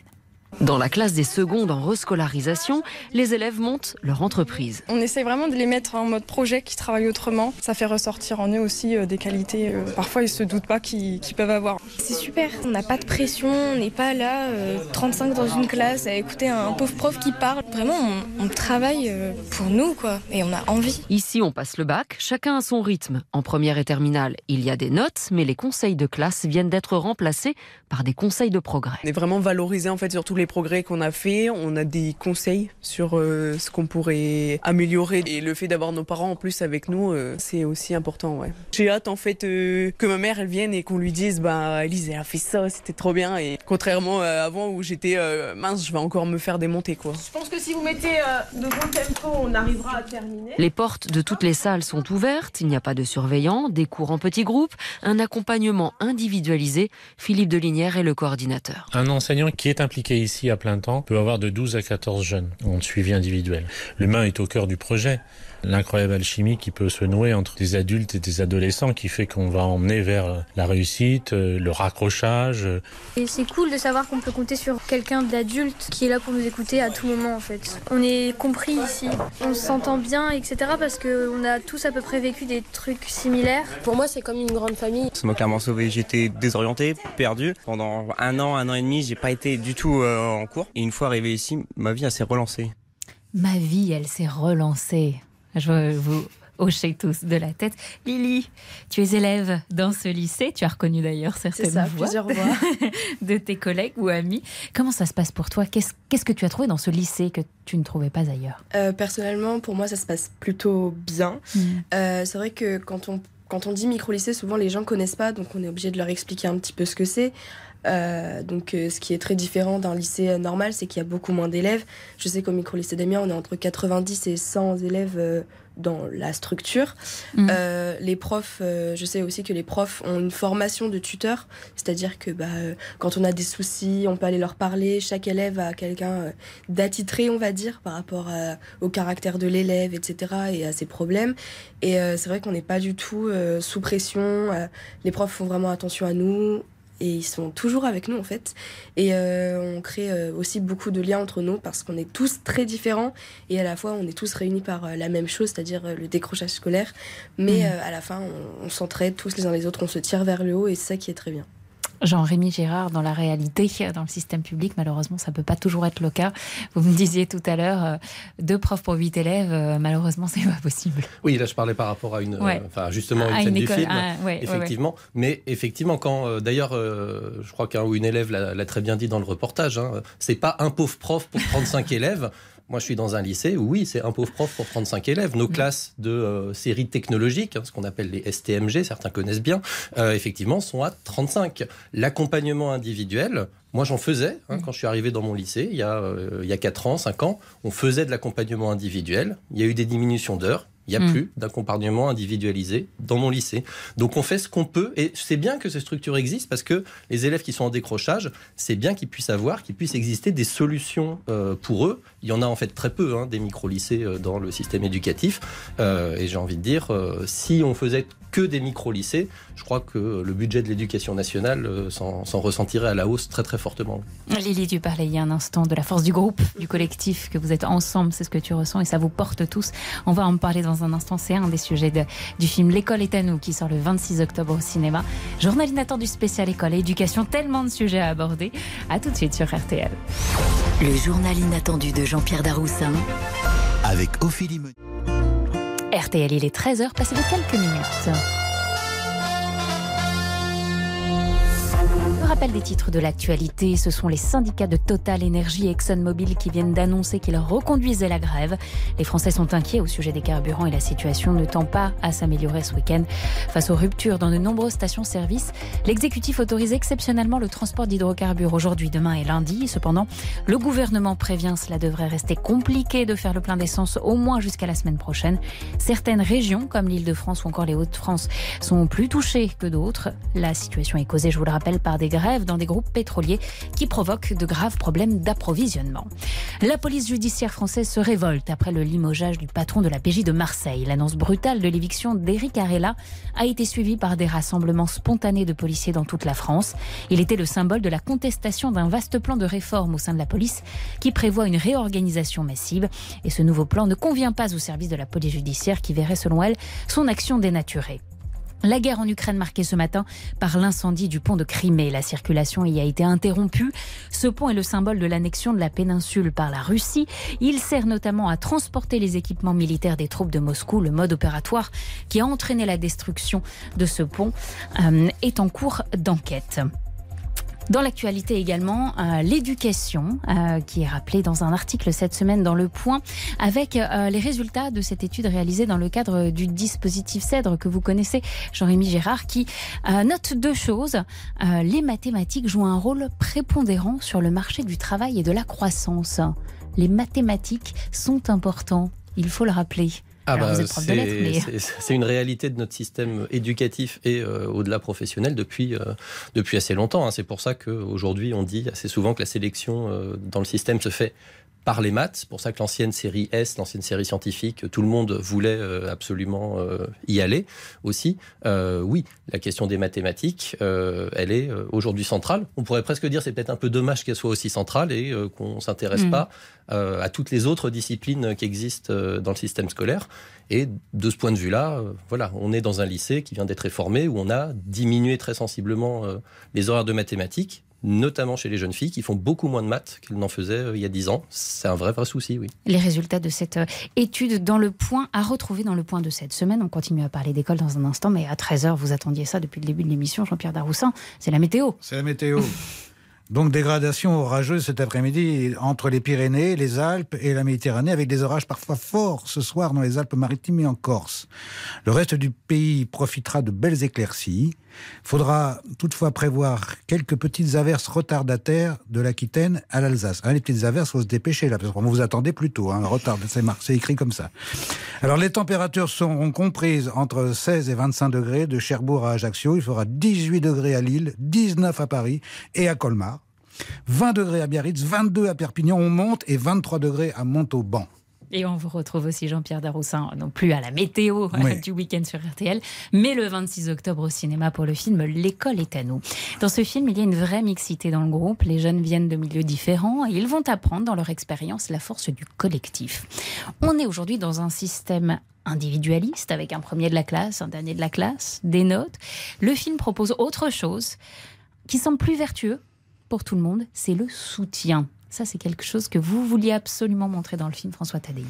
[SPEAKER 18] Dans la classe des secondes en rescolarisation, les élèves montent leur entreprise.
[SPEAKER 21] On essaie vraiment de les mettre en mode projet, qui travaillent autrement. Ça fait ressortir en eux aussi euh, des qualités. euh, parfois, ils se doutent pas qu'ils peuvent avoir.
[SPEAKER 9] C'est super, on n'a pas de pression, on n'est pas là, euh, 35 dans une classe, à écouter un pauvre prof qui parle. Vraiment, on, on travaille euh, pour nous, quoi, et on a envie.
[SPEAKER 18] Ici, on passe le bac, chacun à son rythme. En première et terminale, il y a des notes, mais les conseils de classe viennent d'être remplacés par des conseils de progrès.
[SPEAKER 22] On est vraiment valorisé en fait sur tous les progrès qu'on a fait. On a des conseils sur euh, ce qu'on pourrait améliorer et le fait d'avoir nos parents en plus avec nous, euh, c'est aussi important. Ouais. J'ai hâte en fait euh, que ma mère elle vienne et qu'on lui dise bah Elise elle a fait ça, c'était trop bien et contrairement à avant où j'étais euh, mince, je vais encore me faire démonter quoi.
[SPEAKER 23] Je pense que si vous mettez euh, de bon tempo, on arrivera à terminer.
[SPEAKER 18] Les portes de toutes les salles sont ouvertes, il n'y a pas de surveillants, des cours en petits groupes, un accompagnement individualisé. Philippe Delinière est le coordinateur.
[SPEAKER 24] Un enseignant qui est impliqué ici à plein temps peut avoir de 12 à 14 jeunes en suivi individuel. L'humain est au cœur du projet. L'incroyable alchimie qui peut se nouer entre des adultes et des adolescents qui fait qu'on va emmener vers la réussite, euh, le raccrochage.
[SPEAKER 25] Et c'est cool de savoir qu'on peut compter sur quelqu'un d'adulte qui est là pour nous écouter à tout moment en fait. On est compris ici, on s'entend bien, etc. parce qu'on a tous à peu près vécu des trucs similaires.
[SPEAKER 23] Pour moi, c'est comme une grande famille.
[SPEAKER 26] Ça m'a clairement sauvé. J'étais désorienté, perdu. Pendant un an, un an et demi, j'ai pas été du tout euh, en cours. Et une fois arrivé ici, ma vie elle s'est relancée.
[SPEAKER 4] Ma vie, elle s'est relancée. Je vois vous hocher tous de la tête. Lily, tu es élève dans ce lycée. Tu as reconnu d'ailleurs certaines
[SPEAKER 19] ça,
[SPEAKER 4] voix,
[SPEAKER 19] plusieurs voix.
[SPEAKER 4] de tes collègues ou amis. Comment ça se passe pour toi? Qu'est-ce que tu as trouvé dans ce lycée que tu ne trouvais pas ailleurs?
[SPEAKER 19] Euh, personnellement, pour moi, ça se passe plutôt bien. Euh, c'est vrai que quand on, quand on dit micro-lycée, souvent les gens connaissent pas, donc on est obligé de leur expliquer un petit peu ce que c'est. Donc, ce qui est très différent d'un lycée normal, c'est qu'il y a beaucoup moins d'élèves. Je sais qu'au micro-lycée d'Amiens, on est entre 90 et 100 élèves dans la structure. Mm. Euh, les profs, euh, je sais aussi que les profs ont une formation de tuteur, c'est-à-dire que bah, euh, quand on a des soucis, on peut aller leur parler. Chaque élève a quelqu'un d'attitré, on va dire, par rapport au caractère de l'élève, etc., et à ses problèmes. Et c'est vrai qu'on n'est pas du tout sous pression. les profs font vraiment attention à nous et ils sont toujours avec nous en fait. Et euh, on crée euh, aussi beaucoup de liens entre nous parce qu'on est tous très différents et à la fois on est tous réunis par euh, la même chose, c'est-à-dire le décrochage scolaire. Mais mmh. à la fin, on s'entraide tous les uns les autres, on se tire vers le haut et c'est ça qui est très bien.
[SPEAKER 4] Jean-Rémy Gérard, dans la réalité, dans le système public, malheureusement, ça ne peut pas toujours être le cas. Vous me disiez tout à l'heure, euh, deux profs pour huit élèves, euh, malheureusement, c'est pas possible.
[SPEAKER 14] Oui, là, je parlais par rapport à une, euh, enfin, justement, une, scène du film, effectivement. Mais effectivement, quand, d'ailleurs, je crois qu'un ou une élève l'a très bien dit dans le reportage, hein, c'est pas un pauvre prof pour 35 élèves. Moi, je suis dans un lycée où, oui, c'est un pauvre prof pour 35 élèves. Nos mm. classes de euh, séries technologiques, hein, ce qu'on appelle les STMG, certains connaissent bien, euh, effectivement, sont à 35. L'accompagnement individuel, moi, j'en faisais hein, mm. quand je suis arrivé dans mon lycée, il y, a, euh, il y a 4 ans, 5 ans. On faisait de l'accompagnement individuel. Il y a eu des diminutions d'heures. Il n'y a mm. plus d'accompagnement individualisé dans mon lycée. Donc on fait ce qu'on peut et c'est bien que ces structures existent parce que les élèves qui sont en décrochage, c'est bien qu'ils puissent avoir, qu'il puisse exister des solutions euh, pour eux. Il y en a en fait très peu, hein, des micro-lycées euh, dans le système éducatif. Euh, et j'ai envie de dire, si on faisait que des micro-lycées, je crois que le budget de l'éducation nationale s'en ressentirait à la hausse très très fortement.
[SPEAKER 4] Lily, tu parlais il y a un instant de la force du groupe, du collectif, que vous êtes ensemble, c'est ce que tu ressens et ça vous porte tous. On va en parler dans dans un instant. C'est un des sujets du film L'école est à nous qui sort le 26 octobre au cinéma. Journal inattendu spécial école et éducation, tellement de sujets à aborder. À tout de suite sur RTL.
[SPEAKER 2] Le journal inattendu de Jean-Pierre Daroussin
[SPEAKER 1] avec Ophélie
[SPEAKER 4] RTL, il est 13h, passé de quelques minutes. Rappel des titres de l'actualité, ce sont les syndicats de Total Energy et ExxonMobil qui viennent d'annoncer qu'ils reconduisaient la grève. Les Français sont inquiets au sujet des carburants et la situation ne tend pas à s'améliorer ce week-end. Face aux ruptures dans de nombreuses stations-service, l'exécutif autorise exceptionnellement le transport d'hydrocarbures aujourd'hui, demain et lundi. Cependant, le gouvernement prévient cela devrait rester compliqué de faire le plein d'essence au moins jusqu'à la semaine prochaine. Certaines régions, comme l'île de France ou encore les Hauts-de-France, sont plus touchées que d'autres. La situation est causée, je vous le rappelle, par des grèves dans des groupes pétroliers qui provoquent de graves problèmes d'approvisionnement. La police judiciaire française se révolte après le limogeage du patron de la PJ de Marseille. L'annonce brutale de l'éviction d'Éric Arella a été suivie par des rassemblements spontanés de policiers dans toute la France. Il était le symbole de la contestation d'un vaste plan de réforme au sein de la police qui prévoit une réorganisation massive. Et ce nouveau plan ne convient pas au service de la police judiciaire qui verrait, selon elle, son action dénaturée. La guerre en Ukraine marquée ce matin par l'incendie du pont de Crimée. La circulation y a été interrompue. Ce pont est le symbole de l'annexion de la péninsule par la Russie. Il sert notamment à transporter les équipements militaires des troupes de Moscou. Le mode opératoire qui a entraîné la destruction de ce pont euh, est en cours d'enquête. Dans l'actualité également, euh, l'éducation, euh, qui est rappelée dans un article cette semaine dans Le Point, avec euh, les résultats de cette étude réalisée dans le cadre du dispositif CEDRE que vous connaissez, Jean-Rémy Gérard, qui note deux choses. les mathématiques jouent un rôle prépondérant sur le marché du travail et de la croissance. Les mathématiques sont importants, il faut le rappeler.
[SPEAKER 14] Ah bah, c'est une réalité de notre système éducatif et euh, au-delà professionnel depuis, euh, depuis assez longtemps. Hein. C'est pour ça qu'aujourd'hui, on dit assez souvent que la sélection euh, dans le système se fait par les maths. C'est pour ça que l'ancienne série S, l'ancienne série scientifique, tout le monde voulait absolument y aller aussi. oui, la question des mathématiques, elle est aujourd'hui centrale. On pourrait presque dire c'est peut-être un peu dommage qu'elle soit aussi centrale et qu'on s'intéresse mm. pas euh, à toutes les autres disciplines qui existent euh, dans le système scolaire. Et de ce point de vue-là, euh, voilà, on est dans un lycée qui vient d'être réformé où on a diminué très sensiblement les horaires de mathématiques notamment chez les jeunes filles qui font beaucoup moins de maths qu'elles n'en faisaient il y a 10 ans. C'est un vrai, vrai souci, oui.
[SPEAKER 4] Les résultats de cette étude dans le point à retrouver dans le point de cette semaine. On continue à parler d'école dans un instant, mais à 13h, vous attendiez ça depuis le début de l'émission, Jean-Pierre Daroussin. C'est la météo.
[SPEAKER 5] C'est la météo. Donc dégradation orageuse cet après-midi entre les Pyrénées, les Alpes et la Méditerranée, avec des orages parfois forts ce soir dans les Alpes-Maritimes et en Corse. Le reste du pays profitera de belles éclaircies. Faudra toutefois prévoir quelques petites averses retardataires de l'Aquitaine à l'Alsace. Hein, les petites averses, faut se dépêcher là, parce qu'on vous attendait plus tôt. Hein, retard, c'est écrit comme ça. Alors les températures seront comprises entre 16 et 25 degrés de Cherbourg à Ajaccio. Il fera 18 degrés à Lille, 19 à Paris et à Colmar. 20 degrés à Biarritz, 22 à Perpignan, on monte, et 23 degrés à Montauban.
[SPEAKER 4] Et on vous retrouve aussi Jean-Pierre Daroussin, non plus à la météo
[SPEAKER 5] Oui.
[SPEAKER 4] du week-end sur RTL, mais le 26 octobre au cinéma pour le film L'école est à nous. Dans ce film, il y a une vraie mixité dans le groupe. Les jeunes viennent de milieux différents et ils vont apprendre dans leur expérience la force du collectif. On est aujourd'hui dans un système individualiste avec un premier de la classe, un dernier de la classe, des notes. Le film propose autre chose qui semble plus vertueux pour tout le monde, c'est le soutien. Ça, c'est quelque chose que vous vouliez absolument montrer dans le film, François Tadei.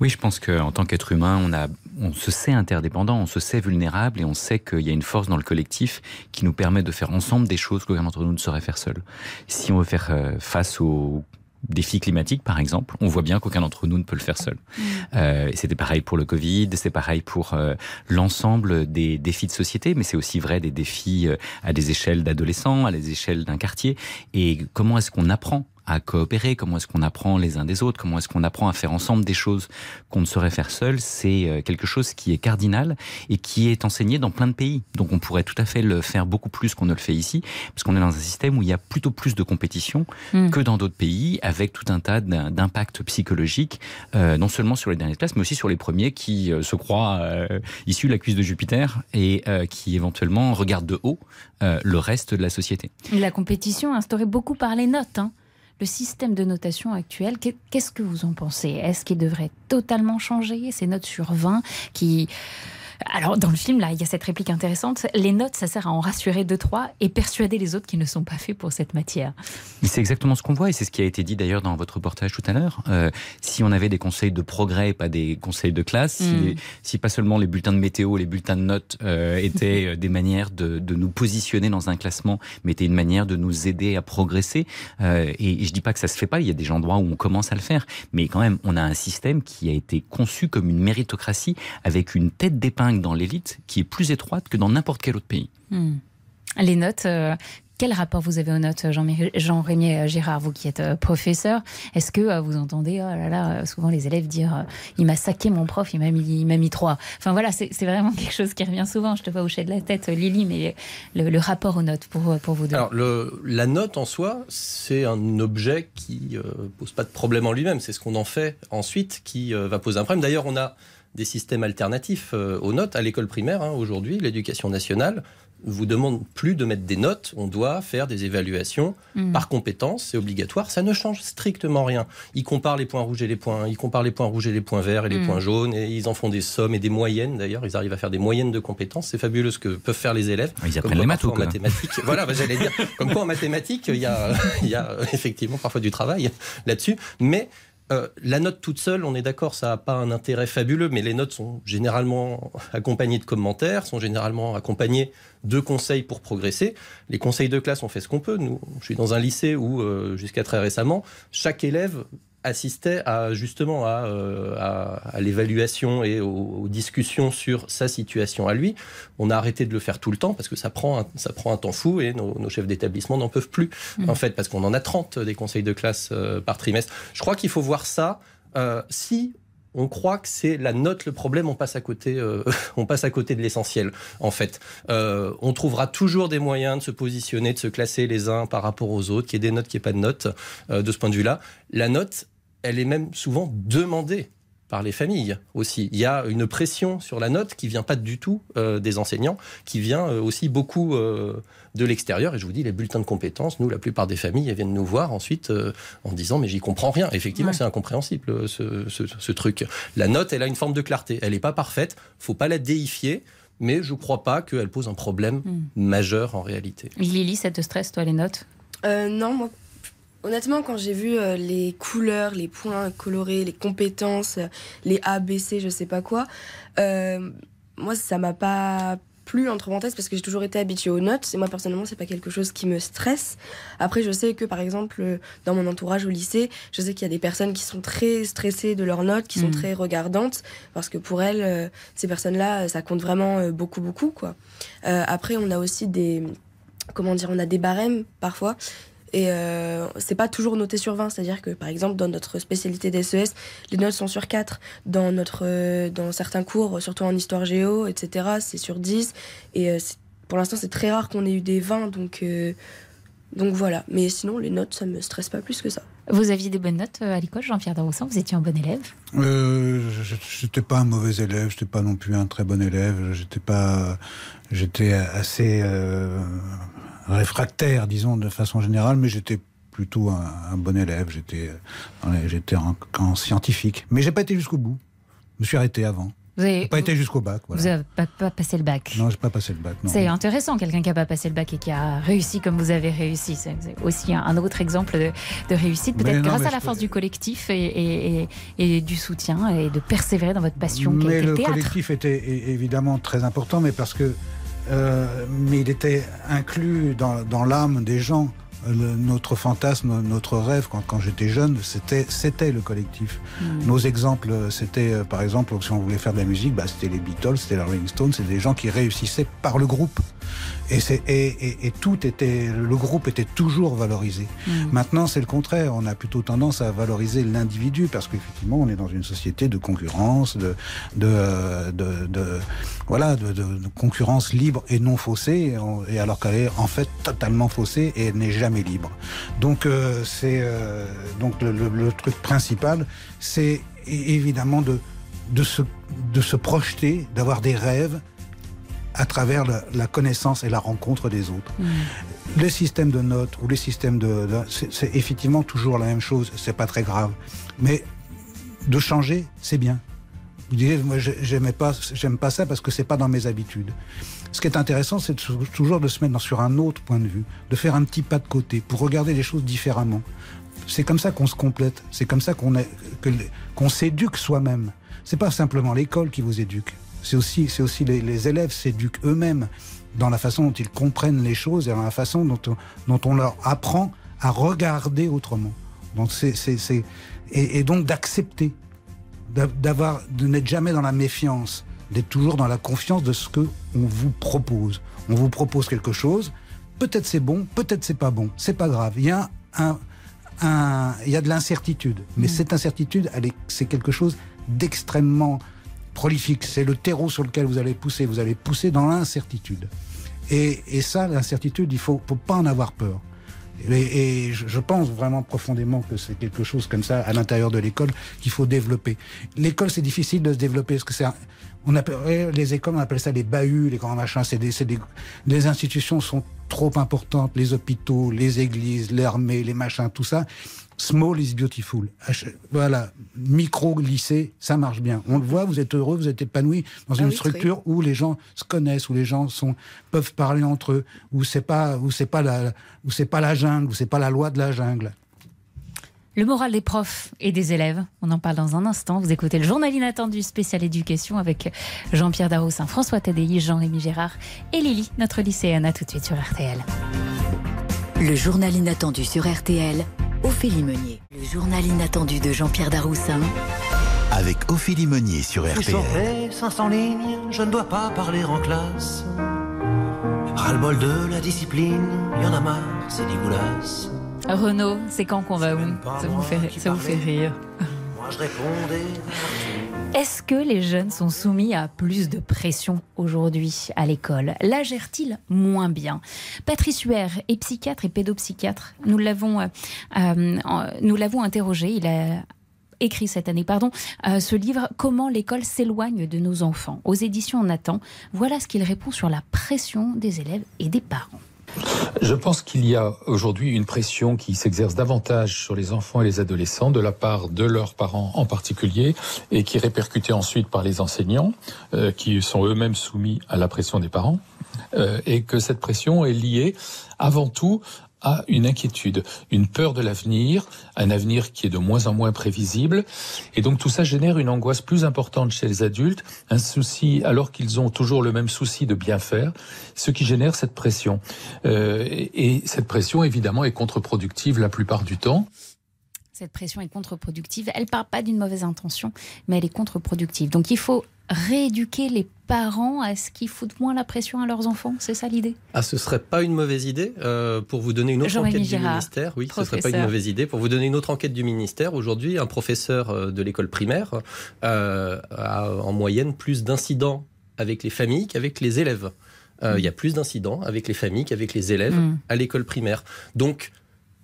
[SPEAKER 20] Oui, je pense qu'en tant qu'être humain, on, a, on se sait interdépendant, on se sait vulnérable et on sait qu'il y a une force dans le collectif qui nous permet de faire ensemble des choses qu'aucun d'entre nous ne saurait faire seul. Si on veut faire euh, face aux défis climatiques, par exemple, on voit bien qu'aucun d'entre nous ne peut le faire seul. Euh, et C'était pareil pour le Covid, c'est pareil pour euh, l'ensemble des défis de société, mais c'est aussi vrai des défis euh, à des échelles d'adolescents, à des échelles d'un quartier. Et comment est-ce qu'on apprend à coopérer, comment est-ce qu'on apprend les uns des autres, comment est-ce qu'on apprend à faire ensemble des choses qu'on ne saurait faire seul, c'est euh, quelque chose qui est cardinal et qui est enseigné dans plein de pays. Donc on pourrait tout à fait le faire beaucoup plus qu'on ne le fait ici, parce qu'on est dans un système où il y a plutôt plus de compétition
[SPEAKER 4] Mm.
[SPEAKER 20] que dans d'autres pays, avec tout un tas d'im- d'impacts psychologiques, euh, non seulement sur les dernières classes, mais aussi sur les premiers qui euh, se croient euh, issus de la cuisse de Jupiter et qui éventuellement regardent de haut le reste de la société.
[SPEAKER 4] La compétition instaurée beaucoup par les notes. hein. Le système de notation actuel, qu'est- qu'est-ce que vous en pensez? Est-ce qu'il devrait totalement changer? Ces notes sur 20 qui... Alors, dans le film, là, il y a cette réplique intéressante. Les notes, ça sert à en rassurer deux, trois et persuader les autres qui ne sont pas faits pour cette matière.
[SPEAKER 20] C'est exactement ce qu'on voit et c'est ce qui a été dit d'ailleurs dans votre reportage tout à l'heure. Euh, si on avait des conseils de progrès, pas des conseils de classe, si,
[SPEAKER 4] Mm.
[SPEAKER 20] si pas seulement les bulletins de météo, les bulletins de notes euh, étaient euh, des manières de, de nous positionner dans un classement, mais étaient une manière de nous aider à progresser. Euh, et, et je dis pas que ça se fait pas, il y a des endroits où on commence à le faire, mais quand même, on a un système qui a été conçu comme une méritocratie avec une tête d'épingle dans l'élite qui est plus étroite que dans n'importe quel autre pays.
[SPEAKER 4] Hmm. Les notes, euh, quel rapport vous avez aux notes, Jean- Jean-Rémy euh, Girard, vous qui êtes euh, professeur? Est-ce que euh, vous entendez, oh là là, souvent les élèves dire, euh, il m'a saqué mon prof, il m'a mis, mis trois. Enfin voilà, c'est vraiment quelque chose qui revient souvent. Je te vois hocher de la tête, Lily, mais le, le rapport aux notes pour, pour vous deux.
[SPEAKER 14] Alors, le, la note en soi, c'est un objet qui euh, pose pas de problème en lui-même. C'est ce qu'on en fait ensuite qui euh, va poser un problème. D'ailleurs, on a des systèmes alternatifs euh, aux notes à l'école primaire. hein. Aujourd'hui, l'éducation nationale vous demande plus de mettre des notes. On doit faire des évaluations
[SPEAKER 27] Mm.
[SPEAKER 14] par compétence. C'est obligatoire. Ça ne change strictement rien. Ils comparent les points rouges et les points. Ils comparent les points rouges et les points verts et les
[SPEAKER 27] Mm.
[SPEAKER 14] points jaunes. Et ils en font des sommes et des moyennes. D'ailleurs, ils arrivent à faire des moyennes de compétences. C'est fabuleux ce que peuvent faire les élèves.
[SPEAKER 20] Ils apprennent
[SPEAKER 14] quoi,
[SPEAKER 20] les maths
[SPEAKER 14] parfois,
[SPEAKER 20] ou quoi
[SPEAKER 14] en mathématiques. voilà, bah, j'allais dire. Comme quoi en mathématiques, il y a, il y a effectivement parfois du travail là-dessus. Mais euh, la note toute seule, on est d'accord, ça n'a pas un intérêt fabuleux, mais les notes sont généralement accompagnées de commentaires, sont généralement accompagnées de conseils pour progresser. Les conseils de classe, on fait ce qu'on peut. Nous, je suis dans un lycée où, euh, jusqu'à très récemment, chaque élève assistait à justement à, euh, à, à l'évaluation et aux, aux discussions sur sa situation à lui. On a arrêté de le faire tout le temps parce que ça prend un, ça prend un temps fou et nos, nos chefs d'établissement n'en peuvent plus
[SPEAKER 27] Mhm.
[SPEAKER 14] en fait parce qu'on en a 30 des conseils de classe euh, par trimestre. Je crois qu'il faut voir ça euh, si on croit que c'est la note le problème, on passe à côté, euh, on passe à côté de l'essentiel. En fait, euh, on trouvera toujours des moyens de se positionner, de se classer les uns par rapport aux autres, qu'il y ait des notes, qu'il n'y ait pas de notes. Euh, de ce point de vue-là, la note, elle est même souvent demandée par les familles aussi. Il y a une pression sur la note qui vient pas du tout euh, des enseignants, qui vient euh, aussi beaucoup euh, de l'extérieur. Et je vous dis, les bulletins de compétences, nous, la plupart des familles, elles viennent nous voir ensuite euh, en disant, mais j'y comprends rien. Effectivement,
[SPEAKER 27] Ouais.
[SPEAKER 14] c'est incompréhensible ce, ce- ce truc. La note, elle a une forme de clarté. Elle n'est pas parfaite. Faut pas la déifier. Mais je crois pas qu'elle pose un problème majeur en réalité.
[SPEAKER 4] Lily, ça te stresse, toi, les notes?
[SPEAKER 19] Euh, non, moi, honnêtement, quand j'ai vu euh, les couleurs, les points colorés, les compétences, euh, les A, B, C, je sais pas quoi, euh, moi, ça m'a pas plu entre parenthèses parce que j'ai toujours été habituée aux notes. Et moi personnellement, c'est pas quelque chose qui me stresse. Après, je sais que par exemple, dans mon entourage au lycée, je sais qu'il y a des personnes qui sont très stressées de leurs notes, qui sont
[SPEAKER 4] Mhm.
[SPEAKER 19] très regardantes parce que pour elles, ces personnes-là, ça compte vraiment beaucoup, beaucoup quoi. Euh, après, on a aussi des, comment dire, on a des barèmes parfois. Et euh, c'est pas toujours noté sur 20, c'est-à-dire que par exemple dans notre spécialité d'SES, les notes sont sur 4. Dans, notre, euh, dans certains cours, surtout en histoire géo, etc., c'est sur 10. Et euh, pour l'instant, c'est très rare qu'on ait eu des 20, donc, euh, donc voilà. Mais sinon, les notes, ça me stresse pas plus que ça.
[SPEAKER 4] Vous aviez des bonnes notes à l'école, Jean-Pierre Daroussin Vous étiez un bon élève
[SPEAKER 5] Euh, je- j'étais pas un mauvais élève, j'étais pas non plus un très bon élève, j'étais pas, j'étais assez euh, réfractaire, disons de façon générale, mais j'étais plutôt un, un bon élève. J'étais, en, en scientifique, mais j'ai pas été jusqu'au bout. Je me suis arrêté avant.
[SPEAKER 4] Vous avez,
[SPEAKER 5] J'ai pas été jusqu'au bac. Voilà.
[SPEAKER 4] vous avez pas, pas passé le bac
[SPEAKER 5] Non, j'ai pas passé le bac.
[SPEAKER 4] C'est intéressant, quelqu'un qui n'a pas passé le bac et qui a réussi comme vous avez réussi. C'est aussi un- un autre exemple de, de réussite, peut-être grâce à la force du collectif et, et- et- et du soutien et de persévérer dans votre passion
[SPEAKER 5] Mais
[SPEAKER 4] le
[SPEAKER 5] collectif était évidemment très important, mais parce que, euh, mais il était inclus dans, dans l'âme des gens. Euh, le- notre fantasme, notre rêve, quand, quand j'étais jeune, c'était c'était le collectif.
[SPEAKER 27] Mm.
[SPEAKER 5] Nos exemples, c'était euh, par exemple, si on voulait faire de la musique, bah, c'était les Beatles, c'était les Rolling Stones, c'était des gens qui réussissaient par le groupe. Et, c'est- et, et- et tout était, le groupe était toujours valorisé.
[SPEAKER 27] Mm.
[SPEAKER 5] Maintenant, c'est le contraire. On a plutôt tendance à valoriser l'individu parce qu'effectivement, on est dans une société de concurrence, de, de, euh, de, de- voilà, de, concurrence libre et non faussée. Et, alors qu'elle est en fait totalement faussée et elle n'est jamais libre. Donc, euh, c'est euh, donc le, le- le truc principal, c'est évidemment de de se de se projeter, d'avoir des rêves travers la, la connaissance et la rencontre des autres. Le système de notes ou le système de, de- c'est, effectivement toujours la même chose. C'est pas très grave, mais de changer, c'est bien. Vous direz, moi, j'ai- j'aimais pas, j'aime pas ça parce que c'est pas dans mes habitudes. Ce qui est intéressant, c'est toujours de se mettre sur un autre point de vue, de faire un petit pas de côté pour regarder les choses différemment. C'est comme ça qu'on se complète. C'est comme ça qu'on les- qu'on s'éduque soi-même. C'est pas simplement l'école qui vous éduque. C'est aussi, c'est aussi les, les élèves s'éduquent eux-mêmes dans la façon dont ils comprennent les choses et dans la façon dont on, dont on leur apprend à regarder autrement. Donc c'est, c'est, c'est- et, et donc d'accepter, d'a- d'avoir, de n'être jamais dans la méfiance, d'être toujours dans la confiance de ce que on vous propose. On vous propose quelque chose. Peut-être c'est bon, peut-être c'est pas bon. C'est pas grave. Il y a un, un- il y a de l'incertitude. Mais cette incertitude, elle est, c'est quelque chose d'extrêmement prolifique. C'est le terreau sur lequel vous allez pousser. Vous allez pousser dans l'incertitude. Et, et ça, l'incertitude, il faut, faut pas en avoir peur. Et, et je, pense vraiment profondément que c'est quelque chose comme ça à l'intérieur de l'école qu'il faut développer. L'école, c'est difficile de se développer parce que c'est on appelle, les écoles, on appelle ça les bahuts, les grands machins. C'est des, des, les institutions sont trop importantes, les hôpitaux, les églises, l'armée, les machins, tout ça. Small is beautiful. Voilà, micro lycée, ça marche bien. On le voit, vous êtes heureux, vous êtes épanoui dans
[SPEAKER 19] Ah
[SPEAKER 5] une
[SPEAKER 19] oui,
[SPEAKER 5] structure où les gens se connaissent, où les gens sont peuvent parler entre eux, où c'est pas où c'est pas la où c'est pas la jungle, où c'est pas la loi de la jungle.
[SPEAKER 4] Le moral des profs et des élèves, on en parle dans un instant. Vous écoutez le journal inattendu spécial éducation avec Jean-Pierre Daroussin, François Tadei, Jean-Rémy Gérard et Lily, notre lycéenne. À tout de suite sur RTL.
[SPEAKER 2] Le journal inattendu sur RTL, Ophélie Meunier. Le journal inattendu de Jean-Pierre Daroussin
[SPEAKER 1] Avec Ophélie Meunier sur RTL.
[SPEAKER 27] saurez, 500 lignes, je ne dois pas parler en classe. Ras-le-bol de la discipline, y en a marre, c'est dégueulasse.
[SPEAKER 4] Renaud, c'est quand qu'on va où ça vous, fait, ça vous fait rire.
[SPEAKER 27] Moi je répondais.
[SPEAKER 4] Est-ce que les jeunes sont soumis à plus de pression aujourd'hui à l'école? La gèrent-ils moins bien? Patrice Huer est psychiatre et pédopsychiatre. Nous l'avons, euh, euh, nous l'avons interrogé. Il a écrit cette année, pardon, euh, ce livre Comment l'école s'éloigne de nos enfants aux éditions Nathan. Voilà ce qu'il répond sur la pression des élèves et des parents.
[SPEAKER 28] Je pense qu'il y a aujourd'hui une pression qui s'exerce davantage sur les enfants et les adolescents de la part de leurs parents en particulier et qui est répercutée ensuite par les enseignants euh, qui sont eux-mêmes soumis à la pression des parents euh, et que cette pression est liée avant tout a une inquiétude, une peur de l'avenir, un avenir qui est de moins en moins prévisible. Et donc tout ça génère une angoisse plus importante chez les adultes, un souci, alors qu'ils ont toujours le même souci de bien faire, ce qui génère cette pression. Euh, et cette pression, évidemment, est contre-productive la plupart du temps.
[SPEAKER 4] Cette pression est contre-productive. Elle part pas d'une mauvaise intention, mais elle est contre-productive. Donc il faut rééduquer les parents à ce qu'ils foutent moins la pression à leurs enfants C'est ça l'idée?
[SPEAKER 14] Ah, ce serait pas une mauvaise idée euh, pour vous donner une autre enquête du ministère? Oui, ce serait pas une mauvaise idée pour vous donner une autre enquête du ministère. Aujourd'hui, un professeur euh, de l'école primaire euh, a en moyenne plus d'incidents avec les familles qu'avec les élèves. Il y a plus d'incidents avec les familles qu'avec les élèves mm. à l'école primaire. Donc,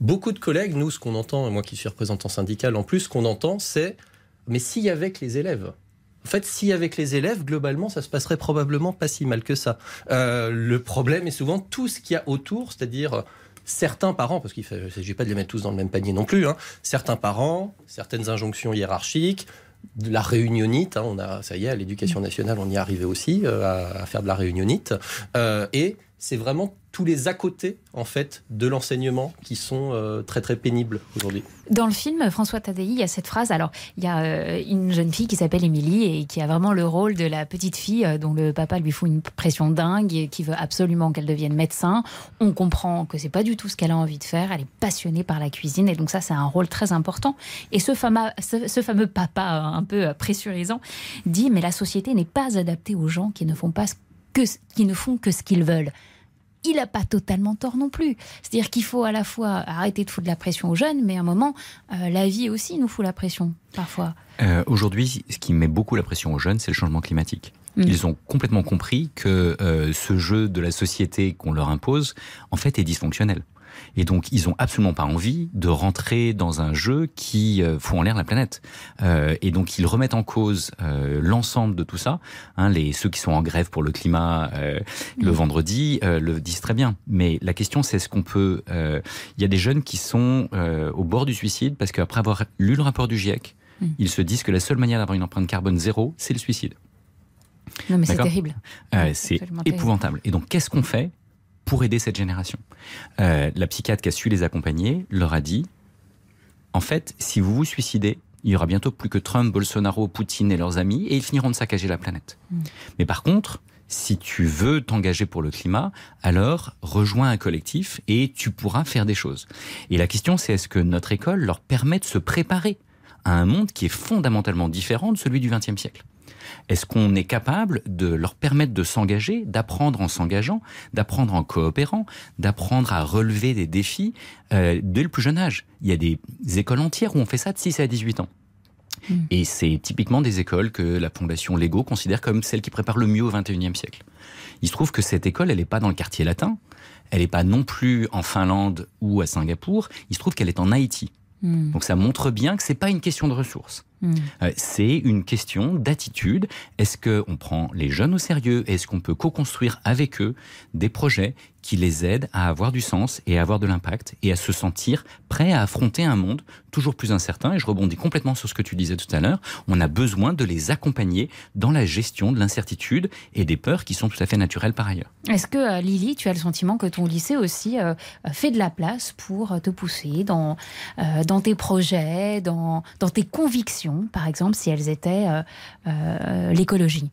[SPEAKER 14] beaucoup de collègues, nous, ce qu'on entend, moi qui suis représentant syndical en plus, ce qu'on entend, c'est mais s'il y avait que les élèves en fait, si avec les élèves, globalement, ça se passerait probablement pas si mal que ça. Euh, le problème est souvent tout ce qu'il y a autour, c'est-à-dire euh, certains parents, parce qu'il ne s'agit pas de les mettre tous dans le même panier non plus, hein, certains parents, certaines injonctions hiérarchiques, de la réunionite, hein, on a, ça y est, à l'éducation nationale, on y est arrivé aussi euh, à, faire de la réunionite, et c'est vraiment tous les à côté en fait de l'enseignement qui sont euh, très très pénibles aujourd'hui.
[SPEAKER 4] Dans le film François Tadei, il y a cette phrase. Alors il y a euh, une jeune fille qui s'appelle Émilie et qui a vraiment le rôle de la petite fille euh, dont le papa lui fout une pression dingue et qui veut absolument qu'elle devienne médecin. On comprend que c'est pas du tout ce qu'elle a envie de faire. Elle est passionnée par la cuisine et donc ça c'est un rôle très important. Et ce fameux, ce fameux papa un peu pressurisant dit mais la société n'est pas adaptée aux gens qui ne font pas que, qui ne font que ce qu'ils veulent il n'a pas totalement tort non plus. C'est-à-dire qu'il faut à la fois arrêter de foutre de la pression aux jeunes, mais à un moment, euh, la vie aussi nous fout la pression, parfois.
[SPEAKER 20] Euh, aujourd'hui, ce qui met beaucoup la pression aux jeunes, c'est le changement climatique. Mm. Ils ont complètement compris que euh, ce jeu de la société qu'on leur impose, en fait, est dysfonctionnel. Et donc, ils ont absolument pas envie de rentrer dans un jeu qui euh, fout en l'air la planète. Euh, et donc, ils remettent en cause euh, l'ensemble de tout ça. Hein, les ceux qui sont en grève pour le climat euh, le vendredi le disent très bien. Mais la question, c'est est-ce qu'on peut Il y a des jeunes qui sont au bord du suicide parce qu'après avoir lu le rapport du GIEC, ils se disent que la seule manière d'avoir une empreinte carbone zéro, c'est le suicide.
[SPEAKER 4] Non, mais c'est terrible.
[SPEAKER 20] c'est épouvantable. Et donc, qu'est-ce qu'on fait pour aider cette génération. Euh, la psychiatre qui a su les accompagner leur a dit, en fait, si vous vous suicidez, il y aura bientôt plus que Trump, Bolsonaro, Poutine et leurs amis, et ils finiront de saccager la planète. Mm. Mais par contre, si tu veux t'engager pour le climat, alors rejoins un collectif et tu pourras faire des choses. Et la question, c'est est-ce que notre école leur permet de se préparer à un monde qui est fondamentalement différent de celui du XXe siècle? Est-ce qu'on est capable de leur permettre de s'engager, d'apprendre en s'engageant, d'apprendre en coopérant, d'apprendre à relever des défis euh, dès le plus jeune âge? Il y a des écoles entières où on fait ça de 6 à 18 ans. Hmm. Et c'est typiquement des écoles que la Fondation Lego considère comme celles qui préparent le mieux au XXIe siècle. Il se trouve que cette école, elle n'est pas dans le quartier latin, elle n'est pas non plus en Finlande ou à Singapour, il se trouve qu'elle est en Haïti. Hmm. Donc ça montre bien que c'est pas une question de ressources. Hmm. Euh, c'est une question d'attitude. Est-ce qu'on prend les jeunes au sérieux? Est-ce qu'on peut co-construire avec eux des projets qui les aident à avoir du sens et à avoir de l'impact et à se sentir prêts à affronter un monde toujours plus incertain? Et je rebondis complètement sur ce que tu disais tout à l'heure. On a besoin de les accompagner dans la gestion de l'incertitude et des peurs qui sont tout à fait naturelles par ailleurs.
[SPEAKER 4] Est-ce que euh, Lily, tu as le sentiment que ton lycée aussi euh, fait de la place pour te pousser dans, dans tes projets, dans, dans tes convictions? Par exemple, si elles étaient euh, euh, l'écologie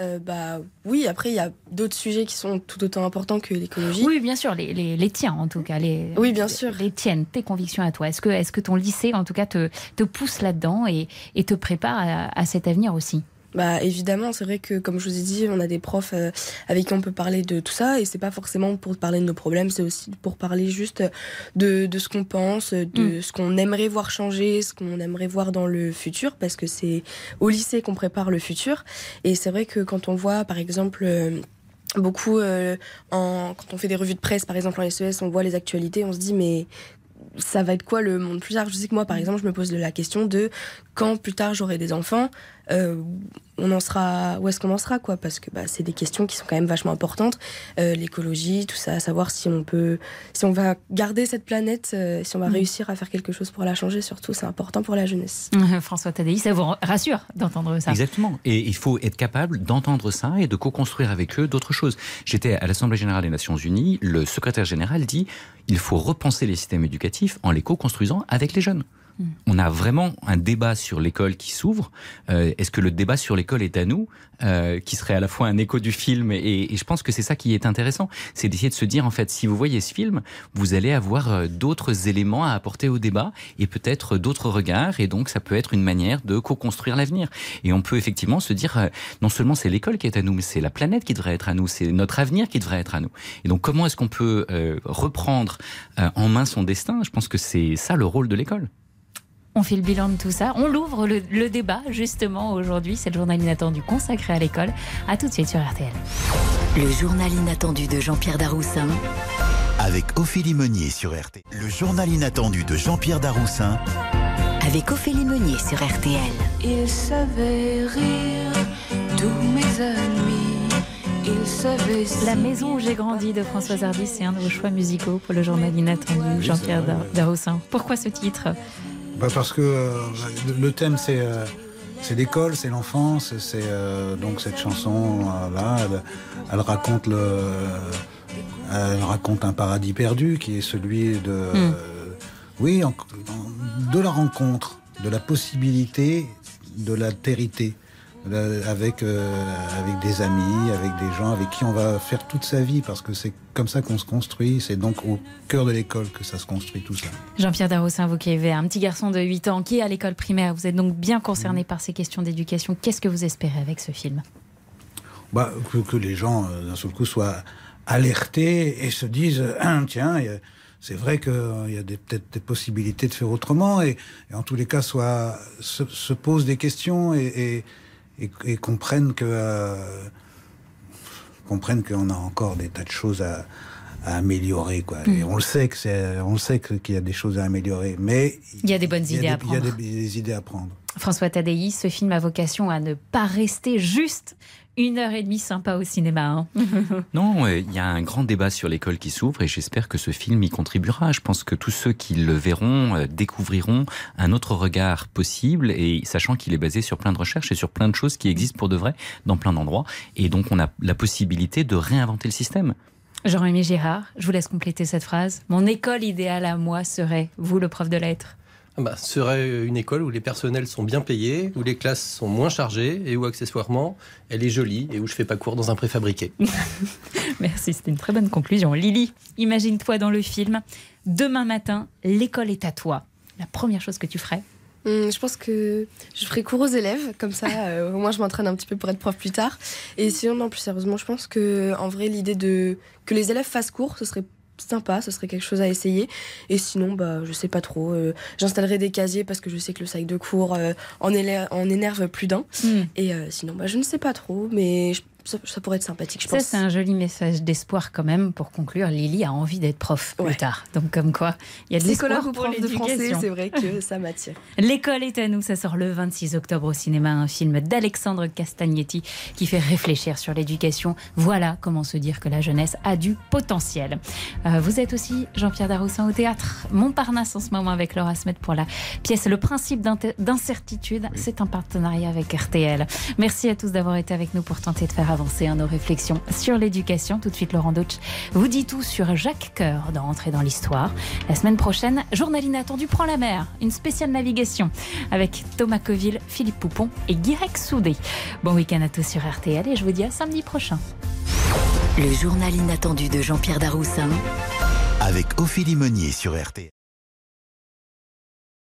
[SPEAKER 19] euh, bah oui, après il y a d'autres sujets qui sont tout autant importants que l'écologie.
[SPEAKER 4] Oui, bien sûr, les, les, tiens en tout cas. Les,
[SPEAKER 19] oui, bien sûr.
[SPEAKER 4] Les tiennes, tes convictions à toi. Est-ce que, est que ton lycée en tout cas te, te pousse là-dedans et, et, te prépare à cet avenir aussi?
[SPEAKER 19] Bah évidemment, c'est vrai que comme je vous ai dit, on a des profs euh, avec qui on peut parler de tout ça et c'est pas forcément pour parler de nos problèmes, c'est aussi pour parler juste de, de ce qu'on pense, de mm. ce qu'on aimerait voir changer, ce qu'on aimerait voir dans le futur parce que c'est au lycée qu'on prépare le futur. Et c'est vrai que quand on voit par exemple euh, beaucoup euh, en, quand on fait des revues de presse par exemple en SES on voit les actualités on se dit mais ça va être quoi le monde plus tard Je sais que moi, par exemple, je me pose la question de quand plus tard j'aurai des enfants, euh, on en sera, où est-ce qu'on en sera, quoi? Parce que bah, c'est des questions qui sont quand même vachement importantes. Euh, l'écologie, tout ça, savoir si on peut, si on va garder cette planète, euh, si on va
[SPEAKER 4] Mm.
[SPEAKER 19] réussir à faire quelque chose pour la changer, surtout, c'est important pour la jeunesse.
[SPEAKER 4] François Tadei, ça vous rassure d'entendre ça?
[SPEAKER 20] Exactement. Et il faut être capable d'entendre ça et de co-construire avec eux d'autres choses. J'étais à l'Assemblée générale des Nations Unies, le secrétaire général dit il faut repenser les systèmes éducatifs en les co-construisant avec les jeunes. On a vraiment un débat sur l'école qui s'ouvre. Euh, Est-ce que le débat sur l'école est à nous, euh, qui serait à la fois un écho du film et, je pense que c'est ça qui est intéressant, c'est d'essayer de se dire en fait, si vous voyez ce film, vous allez avoir euh, d'autres éléments à apporter au débat et peut-être d'autres regards et donc ça peut être une manière de co-construire l'avenir. Et on peut effectivement se dire, euh, non seulement c'est l'école qui est à nous, mais c'est la planète qui devrait être à nous, c'est notre avenir qui devrait être à nous. Et donc comment est-ce qu'on peut reprendre en main son destin? Je pense que c'est ça le rôle de l'école.
[SPEAKER 4] On fait le bilan de tout ça. On l'ouvre le, le débat justement aujourd'hui. C'est le journal inattendu consacré à l'école. À tout de suite sur RTL.
[SPEAKER 2] Le journal inattendu de Jean-Pierre Daroussin
[SPEAKER 1] Avec Ophélie Meunier sur RT. Le journal inattendu de Jean-Pierre Daroussin
[SPEAKER 2] avec Ophélie Meunier sur RTL.
[SPEAKER 29] Il savait rire, tous mes amis. Il savait
[SPEAKER 4] La maison où j'ai grandi de Françoise Hardy, c'est un de vos choix musicaux pour le journal inattendu Jean-Pierre Daroussin. Pourquoi ce titre?
[SPEAKER 5] Bah parce que euh, le thème c'est euh, c'est l'école, c'est l'enfance, c'est euh, donc cette chanson là, elle, elle raconte le, elle raconte un paradis perdu qui est celui de, euh, oui, en- en- de la rencontre, de la possibilité, de l'altérité avec euh, avec des amis, avec des gens avec qui on va faire toute sa vie parce que c'est comme ça qu'on se construit. C'est donc au cœur de l'école que ça se construit tout ça.
[SPEAKER 4] Jean-Pierre Daroussin, vous qui avez un petit garçon de 8 ans qui est à l'école primaire, vous êtes donc bien concerné par ces questions d'éducation. Qu'est-ce que vous espérez avec ce film?
[SPEAKER 5] Bah, que, que les gens, euh, d'un seul coup, soient alertés et se disent Ah, tiens, c'est vrai qu'il y a peut-être des possibilités de faire autrement, et, et en tous les cas, soient, se, se posent des questions et, et, et- et comprennent que. euh, comprennent qu'on a encore des tas de choses à, à améliorer quoi. Et on le sait que c'est on le sait qu'il y a des choses à améliorer mais
[SPEAKER 4] Il y a des bonnes idées
[SPEAKER 5] des-
[SPEAKER 4] à
[SPEAKER 5] il y a
[SPEAKER 4] prendre.
[SPEAKER 5] des, des idées à prendre
[SPEAKER 4] François Tadei, ce film a vocation à ne pas rester juste une heure et demie sympa au cinéma. hein.
[SPEAKER 20] Non, euh, il y a un grand débat sur l'école qui s'ouvre et j'espère que ce film y contribuera. Je pense que tous ceux qui le verront euh, découvriront un autre regard possible et sachant qu'il est basé sur plein de recherches et sur plein de choses qui existent pour de vrai dans plein d'endroits. Et donc on a la possibilité de réinventer le système.
[SPEAKER 4] Jean-Rémy Girard, je vous laisse compléter cette phrase. Mon école idéale à moi serait, vous le prof de lettres.
[SPEAKER 14] Ah bah, ce serait une école où les personnels sont bien payés, où les classes sont moins chargées et où accessoirement elle est jolie et où je fais pas cours dans un préfabriqué.
[SPEAKER 4] Merci, c'était une très bonne conclusion. Lily, imagine-toi dans le film. Demain matin, l'école est à toi. La première chose que tu ferais
[SPEAKER 19] Hum, je pense que je ferai cours aux élèves, comme ça, euh, au moins je m'entraîne un petit peu pour être prof plus tard. Et sinon, non, plus sérieusement, je pense que en vrai, l'idée de que les élèves fassent cours, ce serait sympa, ce serait quelque chose à essayer. Et sinon, bah, je sais pas trop. euh, J'installerai des casiers parce que je sais que le sac de cours euh, en, énerve plus d'un.
[SPEAKER 4] Hmm.
[SPEAKER 19] Et euh, sinon, bah, je ne sais pas trop, mais je- ça, ça pourrait être sympathique, je
[SPEAKER 4] Ça,
[SPEAKER 19] pense.
[SPEAKER 4] c'est un joli message d'espoir quand même pour conclure. Lily a envie d'être prof plus tard. Donc, comme quoi, il y a de l'espoir pour
[SPEAKER 19] prof de français,
[SPEAKER 4] l'éducation.
[SPEAKER 19] c'est vrai que ça m'attire.
[SPEAKER 4] L'école est à nous, ça sort le 26 octobre au cinéma, un film d'Alexandre Castagnetti qui fait réfléchir sur l'éducation. Voilà comment se dire que la jeunesse a du potentiel. Euh, vous êtes aussi Jean-Pierre Daroussin au théâtre Montparnasse en ce moment avec Laura Smet pour la pièce Le principe d'incertitude. C'est un partenariat avec RTL. Merci à tous d'avoir été avec nous pour tenter de faire avancer hein, nos réflexions sur l'éducation. Tout de suite, Laurent Deutsch vous dit tout sur Jacques Coeur dans Entrer dans l'Histoire. La semaine prochaine, Journal inattendu prend la mer, une spéciale navigation avec Thomas Coville, Philippe Poupon et Guirec Soudé. Bon week-end à tous sur RTL et je vous dis à samedi prochain.
[SPEAKER 2] Le journal inattendu de Jean-Pierre Daroussin
[SPEAKER 1] avec Ophélie Meunier sur RT.